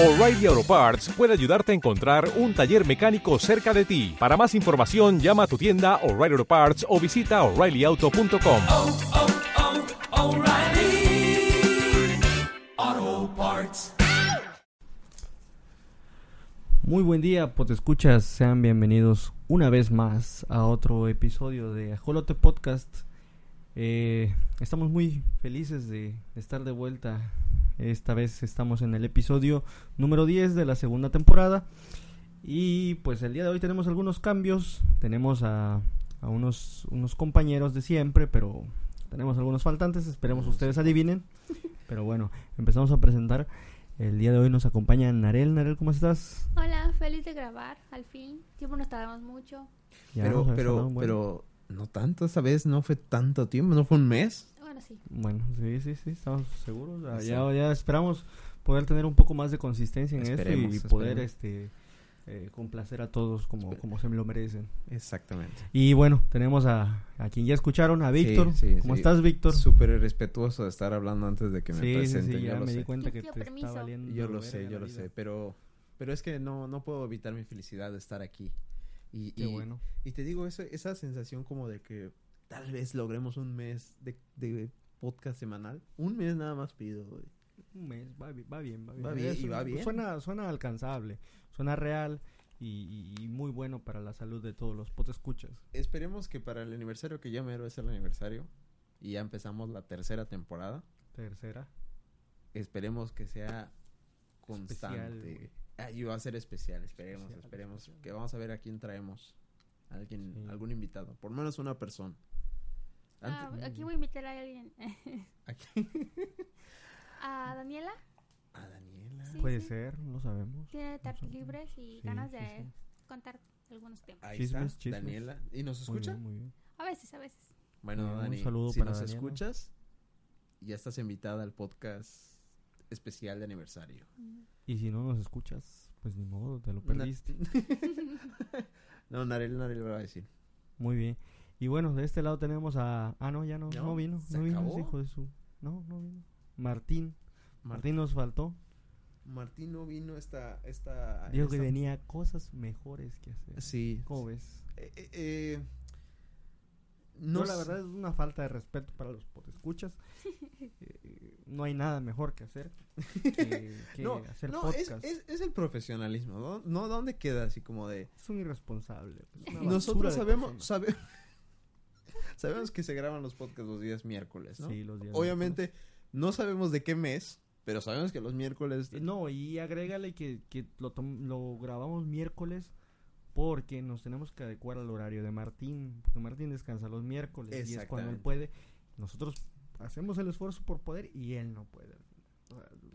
O'Reilly Auto Parts puede ayudarte a encontrar un taller mecánico cerca de ti. Para más información, llama a tu tienda O'Reilly Auto Parts o visita oreillyauto.com. oh, oh, O'Reilly Auto Parts. Muy buen día, pues escuchas, sean bienvenidos una vez más a otro episodio de Ajolote Podcast. Eh, estamos muy felices de estar de vuelta. Esta vez estamos en el episodio número 10 de la segunda temporada. Y pues el día de hoy tenemos algunos cambios. Tenemos a, a unos, unos compañeros de siempre, pero tenemos algunos faltantes. Esperemos ustedes adivinen. Pero bueno, empezamos a presentar. El día de hoy nos acompaña Narel. Narel, ¿cómo estás? Hola, feliz de grabar, al fin. Tiempo nos tardamos mucho. Ya pero, pero, pero no tanto esa vez, no fue tanto tiempo, no fue un mes. Bueno, sí. Bueno, sí, sí, sí, estamos seguros. Ah, Sí. Ya, ya esperamos poder tener un poco más de consistencia en Esperemos, esto y poder este eh, complacer a todos como, como se lo merecen. Exactamente. Y bueno, tenemos a, a quien ya escucharon, a Víctor. sí, ¿Cómo sí. estás, Víctor? Súper respetuoso de estar hablando antes de que me sí, presenten, sí, yo ya lo me di sé. cuenta que Pidió te permiso. está valiendo. Yo lo sé, yo lo vida. sé, pero, pero es que no, no puedo evitar mi felicidad de estar aquí. Y, Qué y, bueno. y te digo, eso, esa sensación como de que tal vez logremos un mes de, de podcast semanal. Un mes nada más pido, güey. Un mes, va, bi- va bien, va bien. Va bien, y va bien. Suena, suena alcanzable, suena real y, muy bueno para la salud de todos los escuchas. Esperemos que para el aniversario, que ya mero es el aniversario, y ya empezamos la tercera temporada, Tercera. esperemos que sea constante. Especial. Ah, y va a ser especial, esperemos, Especial, esperemos. especial. Que vamos a ver a quién traemos. Alguien, Sí. algún invitado, por lo menos una persona. Ah, aquí voy a invitar a alguien. aquí- a Daniela. A Daniela. Sí, Puede sí. ser, no sabemos. Tiene tardes sabemos. libres y Sí, ganas de sí. contar algunos temas. Ahí Chismes, está, chismes. Daniela. ¿Y nos Muy escucha? bien, muy bien. A veces, a veces. Bueno, bien, un Dani, saludo si para nos Daniela. escuchas, ya estás invitada al podcast especial de aniversario. Y si no nos escuchas, pues ni modo, te lo perdiste. no, Narel, Narel va a decir. Muy bien. Y bueno, de este lado tenemos a... Ah, no, ya no, no, No, vino. se No vino ese acabó. hijo de su... No, no vino. Martín. Mar- Martín nos faltó. Martín no vino esta... esta Dijo que esta- tenía cosas mejores que hacer. Sí. ¿Cómo ves? Eh, eh, eh, No, no la verdad es una falta de respeto para los escuchas. no hay nada mejor que hacer que, que no, hacer no, es, podcast. es, es el profesionalismo, ¿no? No, ¿dónde queda así como de... Es un irresponsable. es basura Nosotros sabemos, sabe- sabemos que se graban los podcasts los días miércoles, ¿no? Sí, los días Obviamente no sabemos de qué mes, pero sabemos que los miércoles... Eh, No, y agrégale que, que lo, tom- lo grabamos miércoles porque nos tenemos que adecuar al horario de Martín, porque Martín descansa los miércoles y es cuando él puede. Nosotros hacemos el esfuerzo por poder y él no puede.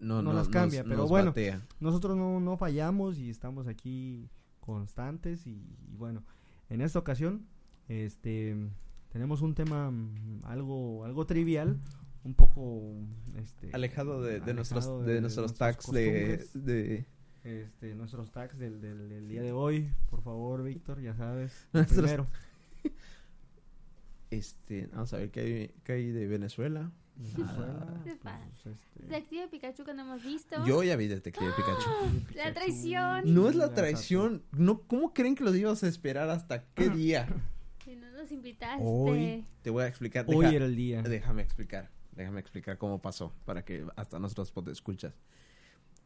No, no no, las cambia, nos- pero nos bueno. batea. Nosotros no, no fallamos y estamos aquí constantes y, y bueno, en esta ocasión este tenemos un tema mm, algo algo trivial, un poco este Alejado de, de alejado nuestros, de, nuestros nuestras tags de, de... este, nuestros tags del, del, del día de hoy, por favor, Víctor, ya sabes. Primero. Este, vamos a ver qué hay, qué hay de Venezuela. ¿Qué pues, este, Detective Pikachu que no hemos visto. Yo ya vi Detective ¡Ah! Pikachu. La traición. No es la traición. No, ¿Cómo creen que los íbamos a esperar hasta qué día? Si no nos invitaste. Hoy te voy a explicar. Hoy era el día. Déjame explicar. Déjame explicar cómo pasó para que hasta nosotros te escuchas.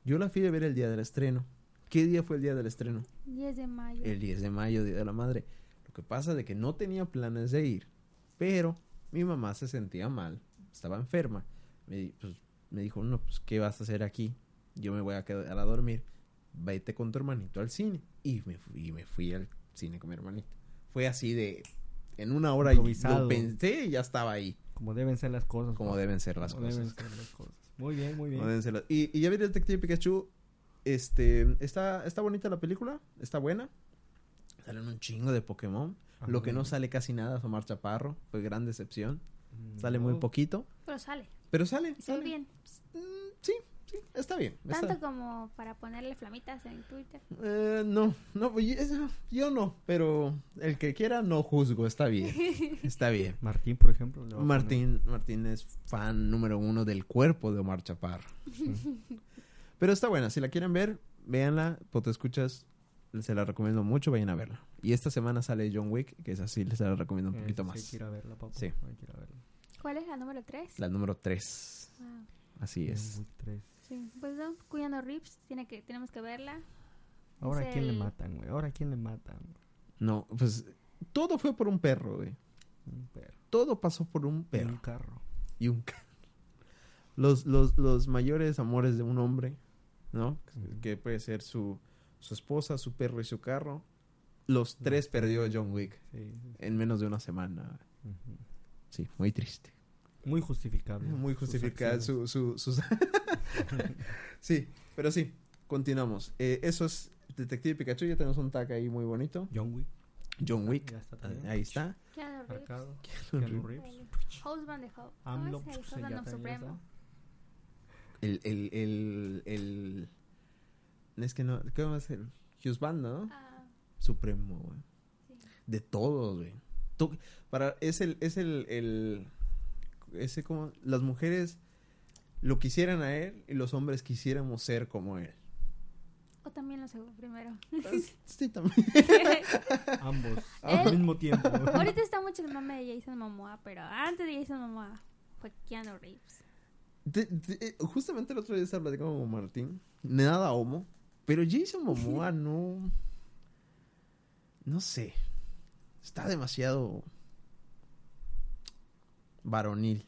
Yo la fui a ver el día del estreno. ¿Qué día fue el día del estreno? 10 de mayo. El 10 de mayo, Día de la Madre. Lo que pasa de que no tenía planes de ir, pero mi mamá se sentía mal, estaba enferma. Me, pues, me dijo, no, pues, ¿qué vas a hacer aquí? Yo me voy a quedar a dormir. Vete con tu hermanito al cine. Y me fui, y me fui al cine con mi hermanito. Fue así de... En una hora y Improvisado. lo pensé y ya estaba ahí. Como deben ser las cosas. Como deben ser las Como deben cosas. ser las cosas. Muy bien, muy bien. Como deben ser las- Y, y ya vi Detective Pikachu. Este, está, está bonita la película. Está buena. Salen un chingo de Pokémon. Ah, Lo que no sale casi nada es Omar Chaparro. Fue gran decepción. Mm, Sale muy poquito. Pero sale. Pero sale. Y sale. bien. Mm, sí, sí, está bien. está- Tanto como para ponerle flamitas en Twitter. Eh, no, no, yo no. Pero el que quiera, no juzgo. Está bien. Está bien. Martín, por ejemplo. Martín, Martín es fan número uno del cuerpo de Omar Chaparro. Pero está buena, si la quieren ver, véanla, te escuchas, se la recomiendo mucho, vayan a verla. Y esta semana sale John Wick, que es así, les la recomiendo un Eh, poquito sí, más. verla. Sí. A verla. ¿Cuál es la número 3? La número 3, Wow. así es. John Wick 3. Sí, pues no, Cuyano Rips, tiene que, tenemos que verla. Ahora, Es ¿a quién le matan, güey? Ahora, ¿a quién le matan? No, pues todo fue por un perro, güey. Un perro. Todo pasó por un Un perro carro. y un carro. Los, los, los mayores amores de un hombre, ¿no? Que puede ser su, su esposa, su perro y su carro. Los tres perdió John Wick Sí, sí, sí. en menos de una semana. Sí, muy triste. Muy justificable. Muy sus justificada acciones. su, su, sus... sí, pero sí, continuamos. Eh, eso es Detective Pikachu, ya tenemos un tag ahí muy bonito. John Wick. John Wick, Ya está también. ahí está. Keanu Reeves. Keanu Reeves. El Husband de Hope. AMLO. ¿Cómo es el pues, Supremo? El, el, el, el... Es que no, ¿qué va a ser? Husband, ¿no? Ah, Supremo, güey. sí. De todos, güey. Para, es el, es el, el, ese como, las mujeres lo quisieran a él y los hombres quisiéramos ser como él. O también lo segundo primero. Sí, también. Ambos. Al mismo tiempo. Ahorita está mucho el mame de Jason Momoa, pero antes de Jason Momoa fue Keanu Reeves. De- de- eh, justamente el otro día estaba platicando con Martín. Nada homo. Pero Jason Momoa no. No sé. Está demasiado. Varonil.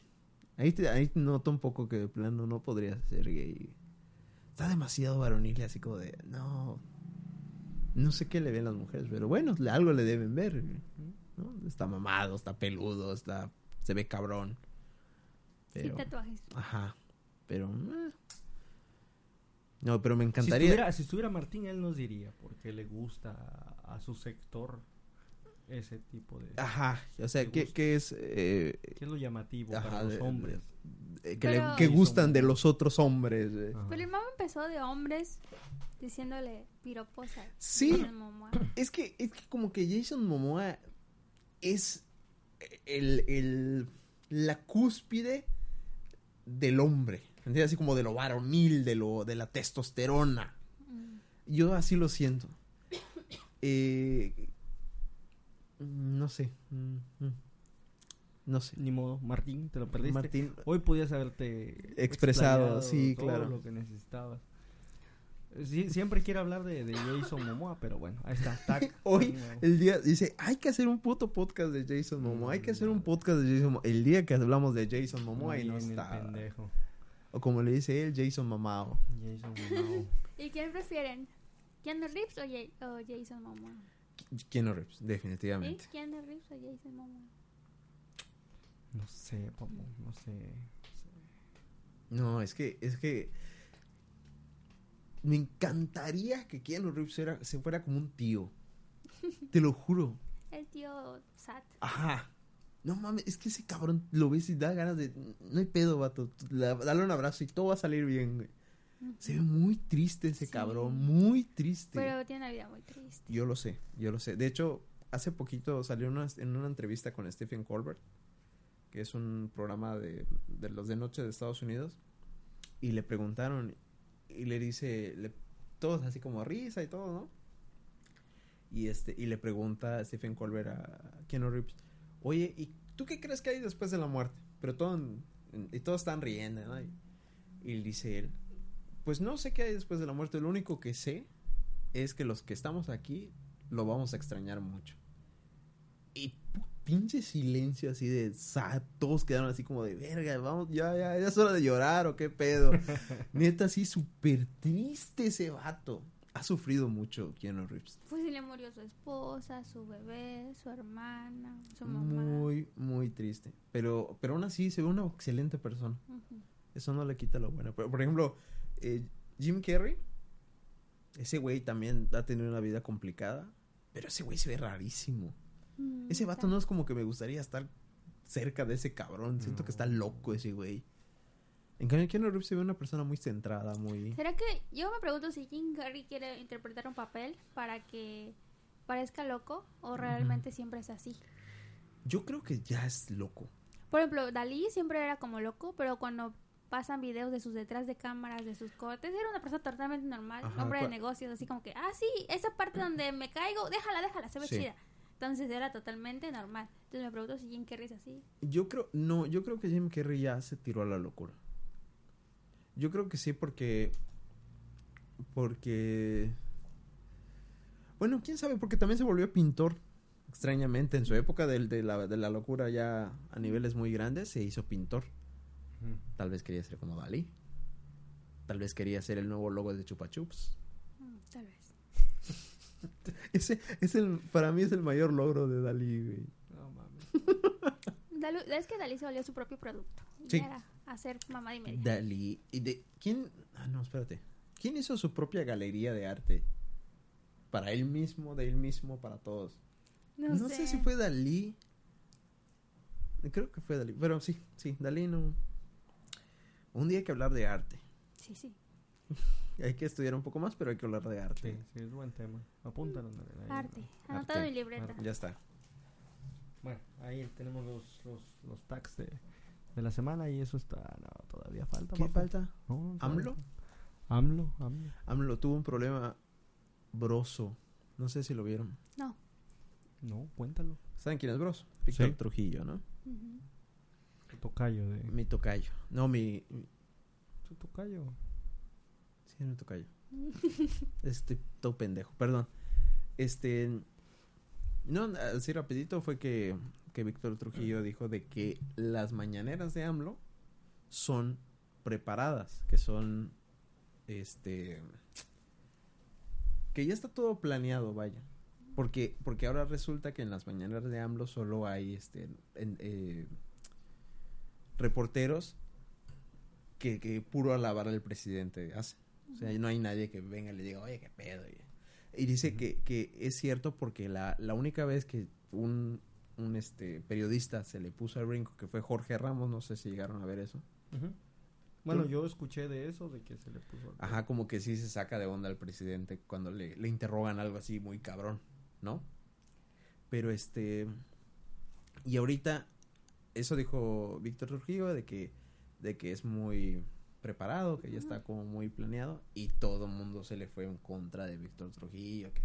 Ahí, te, ahí noto un poco que de plano no podría ser gay. Está demasiado varonil, así como de. No. No sé qué le ven las mujeres, pero bueno, algo le deben ver. ¿no? Está mamado, está peludo, está. se ve cabrón. Pero. Sin tatuajes. Ajá. Pero. eh. No, pero me Si encantaría. estuviera, si estuviera Martín, él nos diría porque le gusta a, a su sector ese tipo de... Ajá. O sea, ¿qué, gusta. qué es. eh, ¿Qué es lo llamativo Ajá, para los de- hombres? eh, que, Pero- le, que gustan de los otros hombres? eh? Pero el mame empezó de hombres diciéndole piropos a Sí. Jason Momoa. Es que, es que como que Jason Momoa es el, el- la cúspide del hombre. ¿Entiendes? Así como de lo varonil, de lo, de la testosterona. Mm. Yo así lo siento. Eh, no sé. Mm, mm. No sé. Ni modo, Martín, te lo perdiste. Martín, Hoy podías haberte Expresado, sí, todo claro. lo que necesitabas. Sí, siempre quiere hablar de, de Jason Momoa, pero bueno, ahí está. tac. Hoy, el día, dice, hay que hacer un puto podcast de Jason Momoa, hay que hacer un podcast de Jason Momoa. El día que hablamos de Jason Momoa y no está. pendejo. O como le dice él, Jason Mamao. Jason Momoa. ¿Y quién prefieren? ¿Keanu Reeves o Jason Momoa? Keanu Reeves, definitivamente. ¿Keanu Reeves o Jason Momoa? No sé, papu, no sé. No, es que, es que me encantaría que Keanu Reeves era- se fuera como un tío. Te lo juro. El tío Sat. Ajá. No mames, es que ese cabrón lo ves y da ganas de. No hay pedo, vato. La- dale un abrazo y todo va a salir bien, güey. Se ve muy triste ese Sí. cabrón, muy triste. Pero tiene una vida muy triste. Yo lo sé, yo lo sé. De hecho, hace poquito salió una- en una entrevista con Stephen Colbert, que es un programa de, de los de noche de Estados Unidos, y le preguntaron, y le dice, le- todos así como risa y todo, ¿no? Y este, y le pregunta a Stephen Colbert a Keanu Reeves, oye, ¿y tú qué crees que hay después de la muerte? Pero todo en- en- y todos están riendo, ¿no? Y, y dice él, pues no sé qué hay después de la muerte, lo único que sé es que los que estamos aquí lo vamos a extrañar mucho. Y pinche silencio así de sa- todos quedaron así como de verga, vamos, ya, ya, ya es hora de llorar o qué pedo. Neta, así súper triste ese vato. Ha sufrido mucho Keanu Reeves. Pues sí le murió su esposa, su bebé, su hermana, su mamá. Muy, muy triste. Pero, pero aún así se ve una excelente persona. Ujú. Eso no le quita lo bueno. Pero, por ejemplo, eh, Jim Carrey, ese güey también ha tenido una vida complicada. Pero ese güey se ve rarísimo. Mm, Ese vato no es como que me gustaría estar cerca de ese cabrón. Siento que está loco ese güey. En cambio, Keanu Reeves se ve una persona muy centrada, muy... ¿Será que yo me pregunto si Jim Carrey quiere interpretar un papel para que parezca loco o realmente siempre es así? Yo creo que ya es loco. Por ejemplo, Dalí siempre era como loco, pero cuando pasan videos de sus detrás de cámaras, de sus cortes. Era una persona totalmente normal, Ajá, hombre de negocios, así como que, ah, sí, esa parte donde me caigo, déjala, déjala, se ve Sí. chida. Entonces era totalmente normal. Entonces me pregunto si Jim Carrey es así. Yo creo, no, yo creo que Jim Carrey ya se tiró a la locura. Yo creo que sí porque, porque, bueno, quién sabe, porque también se volvió pintor, extrañamente, en su época del- de, la, de la locura ya a niveles muy grandes, se hizo pintor. Tal vez quería ser como Dalí. Tal vez quería ser el nuevo logo de Chupa Chups. Mm, tal vez. Ese es el, para mí es el mayor logro de Dalí, güey. No mames. Es que Dalí se volvió su propio producto. Y Sí. era hacer mamá y media. Dalí. ¿Y de quién? Ah, no, espérate. ¿Quién hizo su propia galería de arte? Para él mismo, de él mismo, para todos. no, No, sé. si fue Dalí. Creo que fue Dalí. Pero sí, sí, Dalí no. Un día hay que hablar de arte. Sí, sí. Hay que estudiar un poco más, pero hay que hablar de arte. Sí, sí, es buen tema. Apúntalo. Ahí. Arte. Arte. Anotado en mi libreta. Ya está. Bueno, ahí tenemos los, los, los tags de, de la semana y eso está... No, todavía falta. ¿Qué papá. falta? No, ¿AMLO? AMLO, AMLO. AMLO tuvo un problema broso. No sé si lo vieron. No. No, cuéntalo. ¿Saben quién es Broso? Víctor Sí. Trujillo, ¿no? Tocayo de... Mi tocayo. No, mi... Tu tocayo. Sí, es mi tocayo. Este, todo pendejo, perdón. Este... No, así rapidito fue que, que Víctor Trujillo dijo de que las mañaneras de AMLO son preparadas, que son, este... Que ya está todo planeado, vaya. Porque, porque ahora resulta que en las mañaneras de AMLO solo hay, este, en- eh, reporteros que, que puro alabar al presidente hacen. O sea, no hay nadie que venga y le diga, oye, qué pedo. Y, dice que, que es cierto porque la, la única vez que un, un este periodista se le puso al brinco, que fue Jorge Ramos, no sé si llegaron a ver eso. Bueno, yo escuché de eso, de que se le puso... Ajá, como que sí se saca de onda al presidente cuando le, le interrogan algo así muy cabrón, ¿no? Pero este... Y ahorita, eso dijo Víctor Trujillo, de que, de que es muy preparado, que ya está como muy planeado, y todo el mundo se le fue en contra de Víctor Trujillo. Que,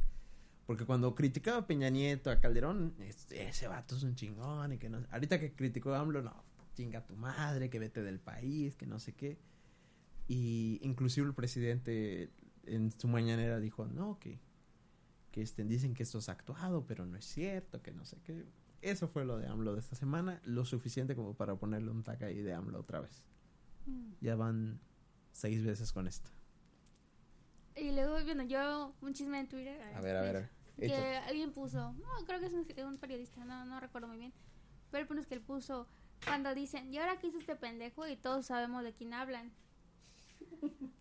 porque cuando criticaba a Peña Nieto, a Calderón, este, ese vato es un chingón, y que no... Ahorita que criticó a AMLO, no, chinga tu madre, que vete del país, que no sé qué. Y inclusive el presidente en su mañanera dijo, no, que, que este, dicen que esto es actuado, pero no es cierto, que no sé qué. Eso fue lo de AMLO de esta semana, lo suficiente como para ponerle un tag ahí de AMLO otra vez. Mm. Ya van seis veces con esto. Y luego, bueno, yo un chisme en Twitter. A ver, a ver, a ver. Que alguien puso, no, creo que es un, un periodista, no, no recuerdo muy bien. Pero el es que él puso, cuando dicen, ¿y ahora qué hizo este pendejo? Y todos sabemos de quién hablan.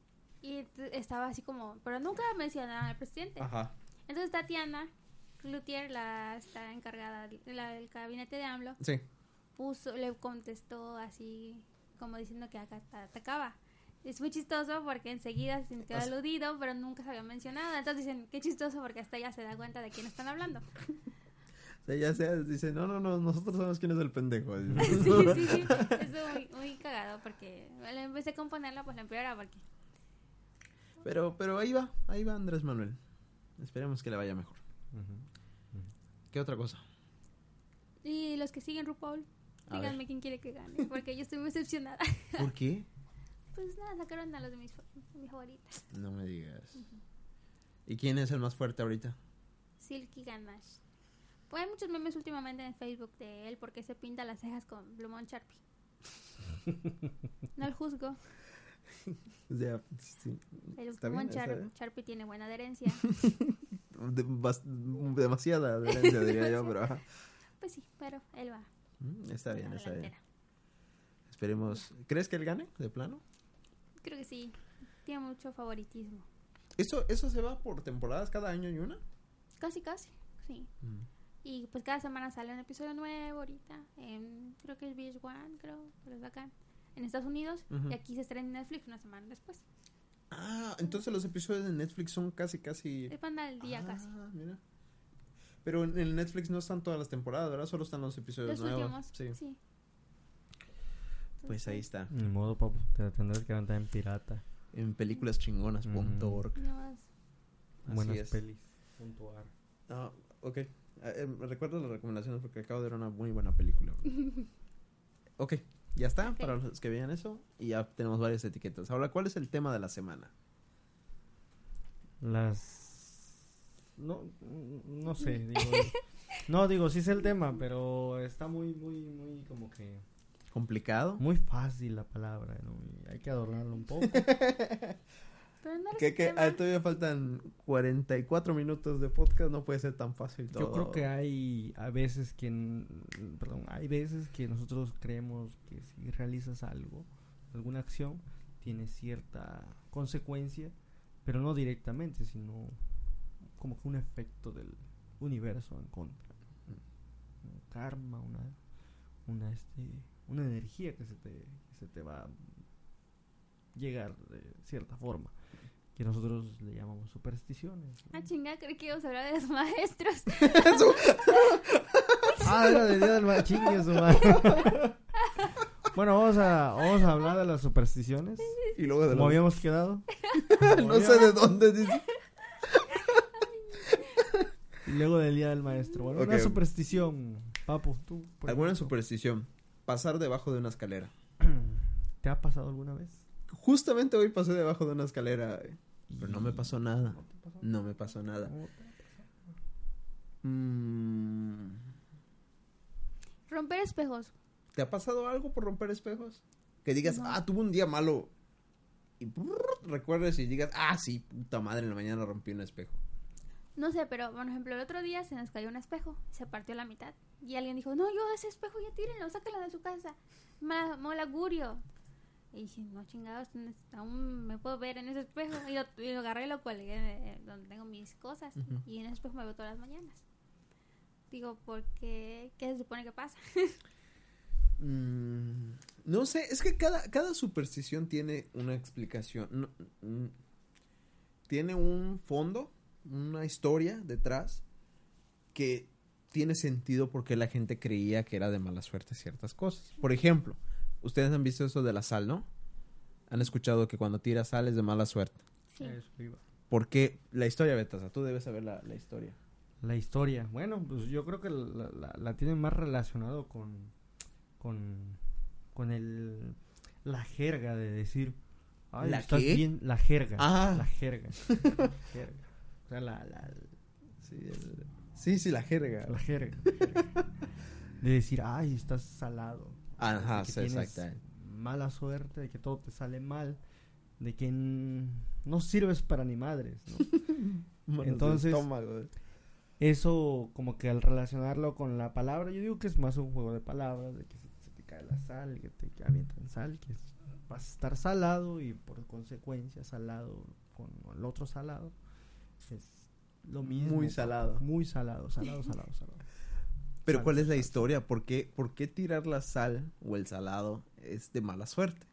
Y estaba así como, pero nunca mencionaban al presidente. Ajá. Entonces Tatiana Cloutier, la está encargada de la, del gabinete de AMLO, Sí. puso, le contestó así como diciendo que acá atacaba. Es muy chistoso porque enseguida se sintió aludido, pero nunca se había mencionado. Entonces dicen, qué chistoso porque hasta ella se da cuenta de quién están hablando. O sea, ya sea, dice, no, no, no, nosotros sabemos quién es el pendejo. sí, sí, sí. Estuvo muy, muy cagado porque le empecé a componerla, pues la empeora porque... Pero, pero ahí va, ahí va Andrés Manuel. Esperemos que le vaya mejor. Ujú. ¿Qué otra cosa? Y los que siguen RuPaul, A díganme ver. quién quiere que gane, porque yo estoy muy decepcionada. ¿Por qué? Pues nada, sacaron a los de mis, mis favoritas. No me digas. ¿Y quién es el más fuerte ahorita? Silky Ganache. Pues hay muchos memes últimamente en Facebook de él porque se pinta las cejas con plumón Sharpie. No el juzgo. O sea, sí, El plumón Char-. Sharpie tiene buena adherencia. De- bas- demasiada adherencia, diría yo, pero ajá. Pues sí, pero él va. Mm, Está en bien, está bien. Esperemos. ¿Crees que él gane, de plano? Creo que sí. Tiene mucho favoritismo. ¿Eso, ¿Eso se va por temporadas cada año y una? Casi, casi. Sí. Y pues cada semana sale un episodio nuevo ahorita. En, creo que es VH1, creo, que lo sacan. En Estados Unidos. Ujú. Y aquí se estrena en Netflix una semana después. Ah, entonces los episodios de Netflix son casi, casi... Es para el día Ah, casi. mira. Pero en el Netflix no están todas las temporadas, ¿verdad? Solo están los episodios Los nuevos. últimos. Sí. Sí. Pues ahí está. Ni modo, papu. Te tendrás que levantar en pirata. En películaschingonas.org. Nada más. Así Buenas es. pelis. punto ar. Ah, ok. Eh, eh, recuerdo las recomendaciones porque acabo de ver una muy buena película. ok, ya está para los que vean eso. Y ya tenemos varias etiquetas. Ahora, ¿cuál es el tema de la semana? Las. No, no sé. Digo, no, digo, sí es el tema, pero está muy, muy, muy como que. ¿Complicado? Muy fácil la palabra, ¿no? Hay que adornarlo un poco. Pero no Que, que ah, todavía faltan 44 minutos de podcast, no puede ser tan fácil todo. Yo creo que hay a veces que, perdón, hay veces que nosotros creemos que si realizas algo, alguna acción, tiene cierta consecuencia, pero no directamente, sino como que un efecto del universo en contra. Un karma, una, una, este, una energía que se te, que se te va a llegar de cierta forma. Que nosotros le llamamos supersticiones. ¿no? Ah, chinga, creí que íbamos a hablar de los maestros. Ah, era del día del ma- chingue su madre. Bueno, vamos a, vamos a hablar de las supersticiones. Y luego de habíamos quedado. no sé de dónde dice. Y luego del día del maestro. Bueno, una Ok. superstición. Papu, tú. Alguna ejemplo, superstición. Pasar debajo de una escalera. ¿Te ha pasado alguna vez? Justamente hoy pasé debajo de una escalera. Pero no me pasó nada. ¿No me pasó nada. ¿Cómo te- Mm, Romper espejos. ¿Te ha pasado algo por romper espejos? Que digas, No. ah, tuve un día malo. Y brrr, recuerdes y digas, ah, sí, puta madre, en la mañana rompí un espejo. No sé, pero por ejemplo, el otro día se nos cayó un espejo, se partió la mitad. Y alguien dijo, no, yo ese espejo ya tírenlo, sácalo de su casa. Mal, mal augurio. Y dije, no chingados, aún me puedo ver en ese espejo. Y lo, y lo agarré y lo colgué donde tengo mis cosas. Y en ese espejo me veo todas las mañanas. Digo, porque, ¿qué se supone que pasa? Mm, no sé, es que cada, cada superstición tiene una explicación. no, mm, tiene un fondo, una historia detrás que tiene sentido porque la gente creía que era de mala suerte ciertas cosas. Por ejemplo, ustedes han visto eso de la sal, ¿no? Han escuchado que cuando tiras sal es de mala suerte. Sí. Eso iba. Porque la historia, Betasa, tú debes saber la, la historia. La historia. Bueno, pues yo creo que la, la, la tienen más relacionado con, con, con el, la jerga de decir, ay, ¿La estás qué? bien, la jerga. Ah. La jerga. La jerga. O sea, la, la, Sí, el- sí, sí, la jerga. la jerga. la jerga. De decir, ay, estás salado. Ajá, de que sí, tienes. Mala suerte, de que todo te sale mal, de que no sirves para ni madres, ¿no? Manos de Entonces- estómago. Eso, como que al relacionarlo con la palabra, yo digo que es más un juego de palabras, de que se, se te cae la sal, que te avientan sal, que es- vas a estar salado y por consecuencia salado con el otro salado. Es lo mismo. Muy salado. Muy salado, salado, salado, salado. Pero ¿cuál es la historia? ¿Por qué, ¿Por qué tirar la sal o el salado es de mala suerte?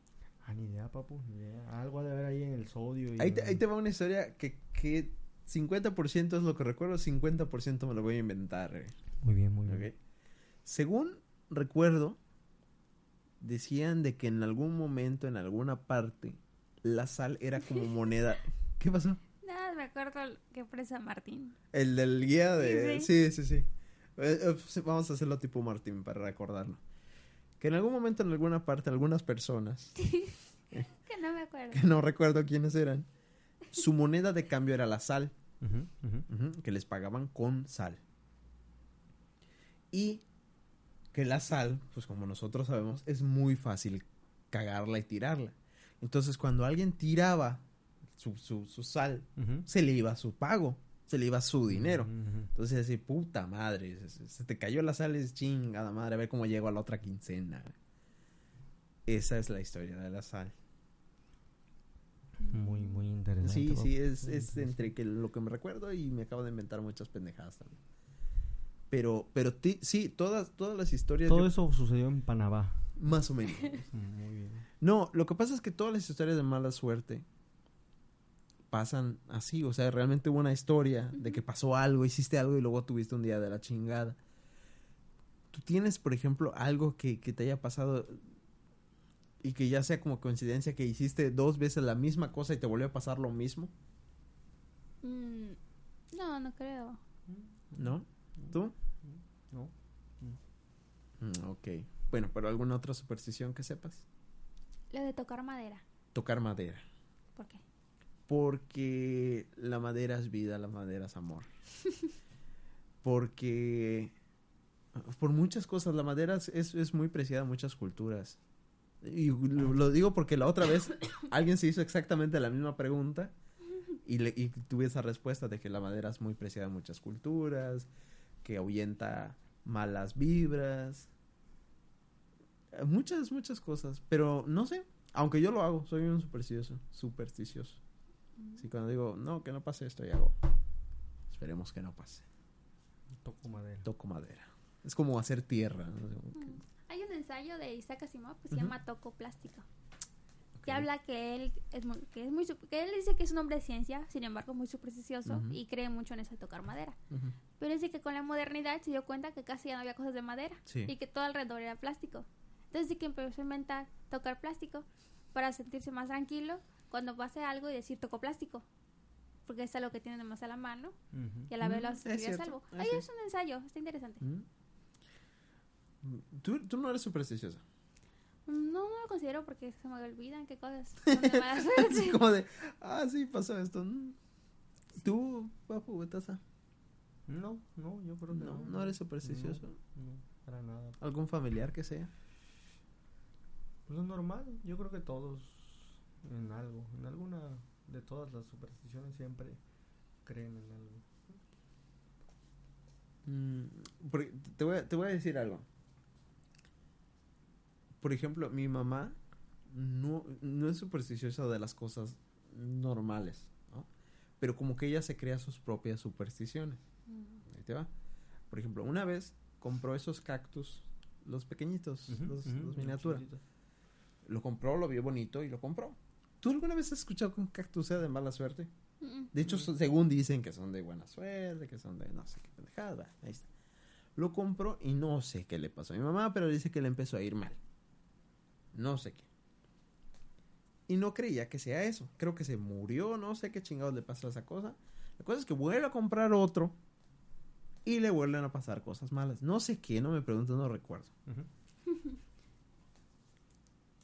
Ah, ni idea, papu, ni idea. Algo ha de haber ahí en el sodio. Y Ahí te, ahí te va una historia que, que 50% es lo que recuerdo, 50% me lo voy a inventar. eh, Muy bien, muy bien. ¿ok? Según recuerdo, decían de que en algún momento, en alguna parte, la sal era como moneda. ¿Qué pasó? Nada, me acuerdo que presa Martín. El del guía de... Sí, Sí, sí, sí. Eh, eh, Vamos a hacerlo tipo Martín para recordarlo. Que en algún momento, en alguna parte, algunas personas, Que no me acuerdo. que no recuerdo quiénes eran, su moneda de cambio era la sal, que les pagaban con sal. Y que la sal, pues como nosotros sabemos, es muy fácil cagarla y tirarla. Entonces, cuando alguien tiraba su, su, su sal, se le iba su pago, se le iba su dinero. Entonces así, puta madre, se, te cayó la sal, es chingada madre, a ver cómo llego a la otra quincena. Esa es la historia de la sal. Muy, muy interesante. Sí, sí, es, es entre que lo que me recuerdo y me acabo de inventar muchas pendejadas también. Pero, pero ti- sí, todas, todas las historias, Todo yo- eso sucedió en Panamá. más o menos. Muy bien. No, lo que pasa es que todas las historias de mala suerte pasan así, o sea, realmente hubo una historia de que pasó algo, hiciste algo y luego tuviste un día de la chingada. ¿Tú tienes, por ejemplo, algo que, que te haya pasado Y que ya sea como coincidencia que hiciste dos veces la misma cosa y te volvió a pasar lo mismo, Mm, no, no creo. ¿no? ¿Tú? No. Mm, ok. Bueno, pero alguna otra superstición que sepas. Lo de tocar madera. Tocar madera. ¿Por qué? Porque la madera es vida, la madera es amor. Porque por muchas cosas, la madera es, es, muy preciada en muchas culturas. Y lo, digo porque la otra vez alguien se hizo exactamente la misma pregunta y, le, tuve esa respuesta de que la madera es muy preciada en muchas culturas, que ahuyenta malas vibras, muchas, muchas cosas. Pero no sé, aunque yo lo hago, soy un supersticioso, supersticioso. Sí, cuando digo, no, que no pase esto, y hago. Esperemos que no pase. Toco madera. Toco madera. Es como hacer tierra. ¿no? Que- Hay un ensayo de Isaac Asimov que se Ujú. llama Toco Plástico. Que Ok. habla que él es muy, que es muy que él dice que es un hombre de ciencia, sin embargo muy supersticioso Ujú. y cree mucho en eso de tocar madera. Ujú. Pero dice que con la modernidad se dio cuenta que casi ya no había cosas de madera Sí. y que todo alrededor era plástico. Entonces sí que empezó a inventar tocar plástico para sentirse más tranquilo cuando pase algo y decir toco plástico. Porque es algo que tiene más a la mano Ujú. y a la vez lo a salvo. es Ahí es un ensayo, está interesante. Mm. ¿Tú, tú no eres supersticiosa. Mm, No, no lo considero porque se me olvidan qué cosas son de mala suerte. Así como de, ah, sí, pasó esto. ¿Tú, papu, Betaza? No, no, yo creo que No, no. no eres supersticioso. No, no, para nada. ¿Algún familiar que sea? Pues es normal, yo creo que todos en algo, en alguna de todas las supersticiones siempre creen en algo. Mm, porque te, voy a, te voy a decir algo. Por ejemplo, mi mamá no, no es supersticiosa de las cosas normales, ¿no? Pero como que ella se crea sus propias supersticiones. Mm. Ahí te va. Por ejemplo, una vez compró esos cactus, los pequeñitos, los, ujú, los los miniatura. chiquitos. Lo compró, lo vio bonito y lo compró. ¿Tú alguna vez has escuchado que un cactus sea de mala suerte? Mm, De hecho, son- según dicen que son de buena suerte, que son de no sé qué pendejada. va, Ahí está. Lo compró y no sé qué le pasó a mi mamá, pero dice que le empezó a ir mal. No sé qué. Y no creía que sea eso. Creo que se murió, no sé qué chingados le pasó a esa cosa. La cosa es que vuelve a comprar otro y le vuelven a pasar cosas malas. No sé qué, no me pregunto, no recuerdo.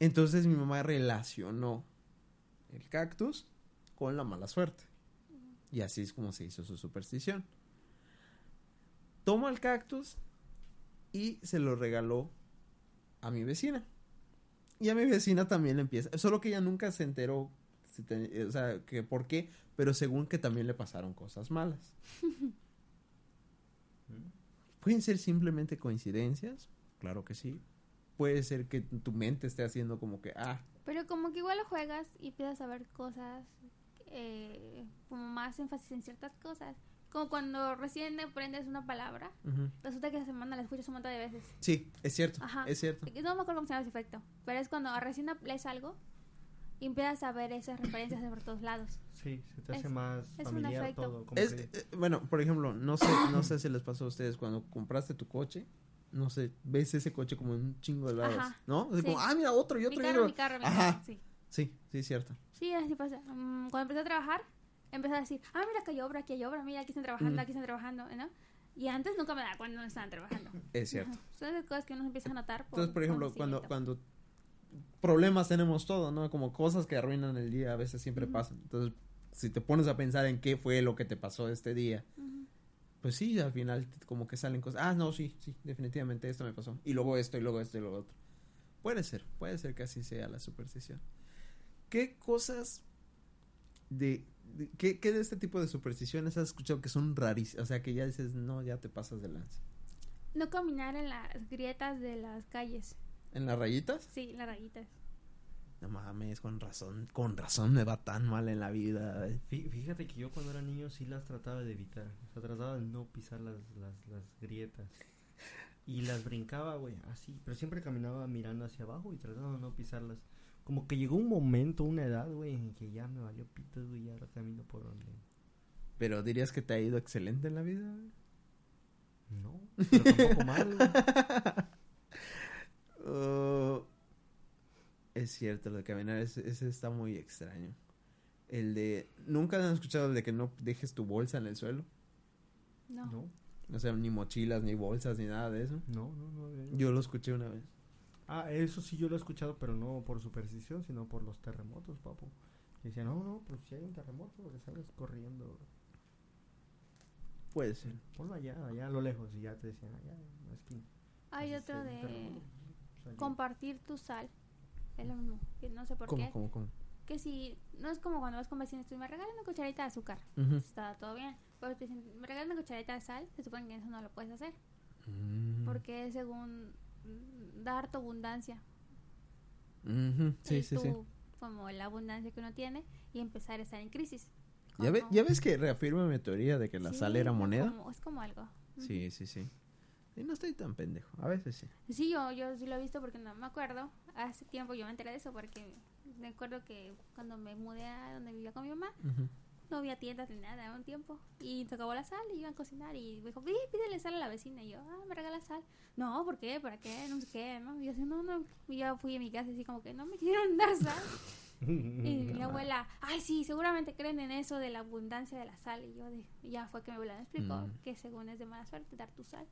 Entonces mi mamá relacionó el cactus con la mala suerte. Y así es como se hizo su superstición. Toma el cactus y se lo regaló a mi vecina. Y a mi vecina también le empieza. Solo que ella nunca se enteró, si te- o sea, que por qué, pero según que también le pasaron cosas malas. Pueden ser simplemente coincidencias, claro que sí. Puede ser que tu mente esté haciendo como que, ah, Pero como que igual lo juegas y empiezas a ver cosas, eh, como más énfasis en ciertas cosas. Como cuando recién aprendes una palabra, ujú. resulta que esa semana la escuchas un montón de veces. sí, es cierto, Ajá. es cierto. No me acuerdo cómo se llama ese efecto, pero es cuando recién lees algo y empiezas a ver esas referencias de por todos lados. Sí, se te hace Es- más es un familiar efecto. todo. Como Es, que- eh, bueno, por ejemplo, no sé, no sé si les pasó a ustedes cuando compraste tu coche, no sé, ves ese coche como en un chingo de lados, Ajá. ¿no? Sí. como, ah, mira, otro y Mi otro y carro, otro. mi carro, mi Ajá. carro. Sí. Sí, sí, es cierto. Sí, así pasa. Mm, cuando empecé a trabajar, empecé a decir, ah, mira que hay obra, aquí hay obra, mira, aquí están trabajando, Mm. aquí están trabajando, ¿no? Y antes nunca me daba cuenta no estaban trabajando. Es cierto. Ajá. Son esas cosas que uno empieza a notar. Por Entonces, por ejemplo, cuando, cuando problemas tenemos todo, ¿no? Como cosas que arruinan el día a veces siempre pasan. Entonces, si te pones a pensar en qué fue lo que te pasó este día. Pues sí, al final como que salen cosas. Ah, no, sí, sí, definitivamente esto me pasó. Y luego esto, y luego esto, y luego otro. Puede ser, puede ser que así sea la superstición. ¿Qué cosas de... de- ¿qué, qué de este tipo de supersticiones has escuchado que son rarísimas? O sea, que ya dices, no, ya te pasas de lanza. No caminar en las grietas de las calles. ¿En las rayitas? Sí, las rayitas. No mames, con razón, con razón me va tan mal en la vida. Fí- Fíjate que yo cuando era niño sí las trataba de evitar. O sea, trataba de no pisar las, las, las grietas. Y las brincaba, güey, así. Pero siempre caminaba mirando hacia abajo y trataba de no pisarlas. Como que llegó un momento, una edad, güey, en que ya me valió pito, güey, y ahora camino por donde... Pero dirías que te ha ido excelente en la vida. No, pero tampoco mal, güey. Uh, Es cierto, lo de caminar, ese, ese está muy extraño. El de... ¿Nunca han escuchado el de que no dejes tu bolsa en el suelo? No. No, O sea, ni mochilas, ni bolsas, ni nada de eso. no, no. no. Yo lo escuché una vez. Ah, eso sí yo lo he escuchado, pero no por superstición, sino por los terremotos, papu. Y decían, no, no, pues si hay un terremoto, que salgas corriendo. Puede ser. Ponlo allá, allá a lo lejos. Y ya te decían, allá en la esquina. Hay Entonces, otro de compartir tu sal. Es lo mismo. Que no sé por ¿Cómo, qué. cómo, cómo? Que si. No es como cuando vas con vecinos, tú me regalas una cucharita de azúcar. Está todo bien. Pero te dicen, me regalas una cucharita de sal. Se supone que eso no lo puedes hacer. Mm. Porque es según dar tu abundancia. Sí, sí, sí. Como la abundancia que uno tiene y empezar a estar en crisis. ¿Ya, ve- ya ves que reafirma mi teoría de que la Sí, sal era moneda? como- es como algo. Sí, sí, sí. Y no estoy tan pendejo. A veces sí. Sí, yo, yo sí lo he visto porque no me acuerdo. Hace tiempo yo me enteré de eso porque me acuerdo que cuando me mudé a donde vivía con mi mamá, Ujú. no había tiendas ni nada un tiempo. Y se acabó la sal y iban a cocinar y me dijo, "Pi, pídele sal a la vecina. Y yo, ah, me regala sal. No, ¿por qué? ¿Para qué? No sé qué, ¿no? Y yo así, no, no. Y yo fui a mi casa así como que no me quieren dar sal. Y mi abuela, ay, sí, seguramente creen en eso de la abundancia de la sal. Y yo, de, ya fue que mi abuela me explicó Mm. que según es de mala suerte dar tu sal.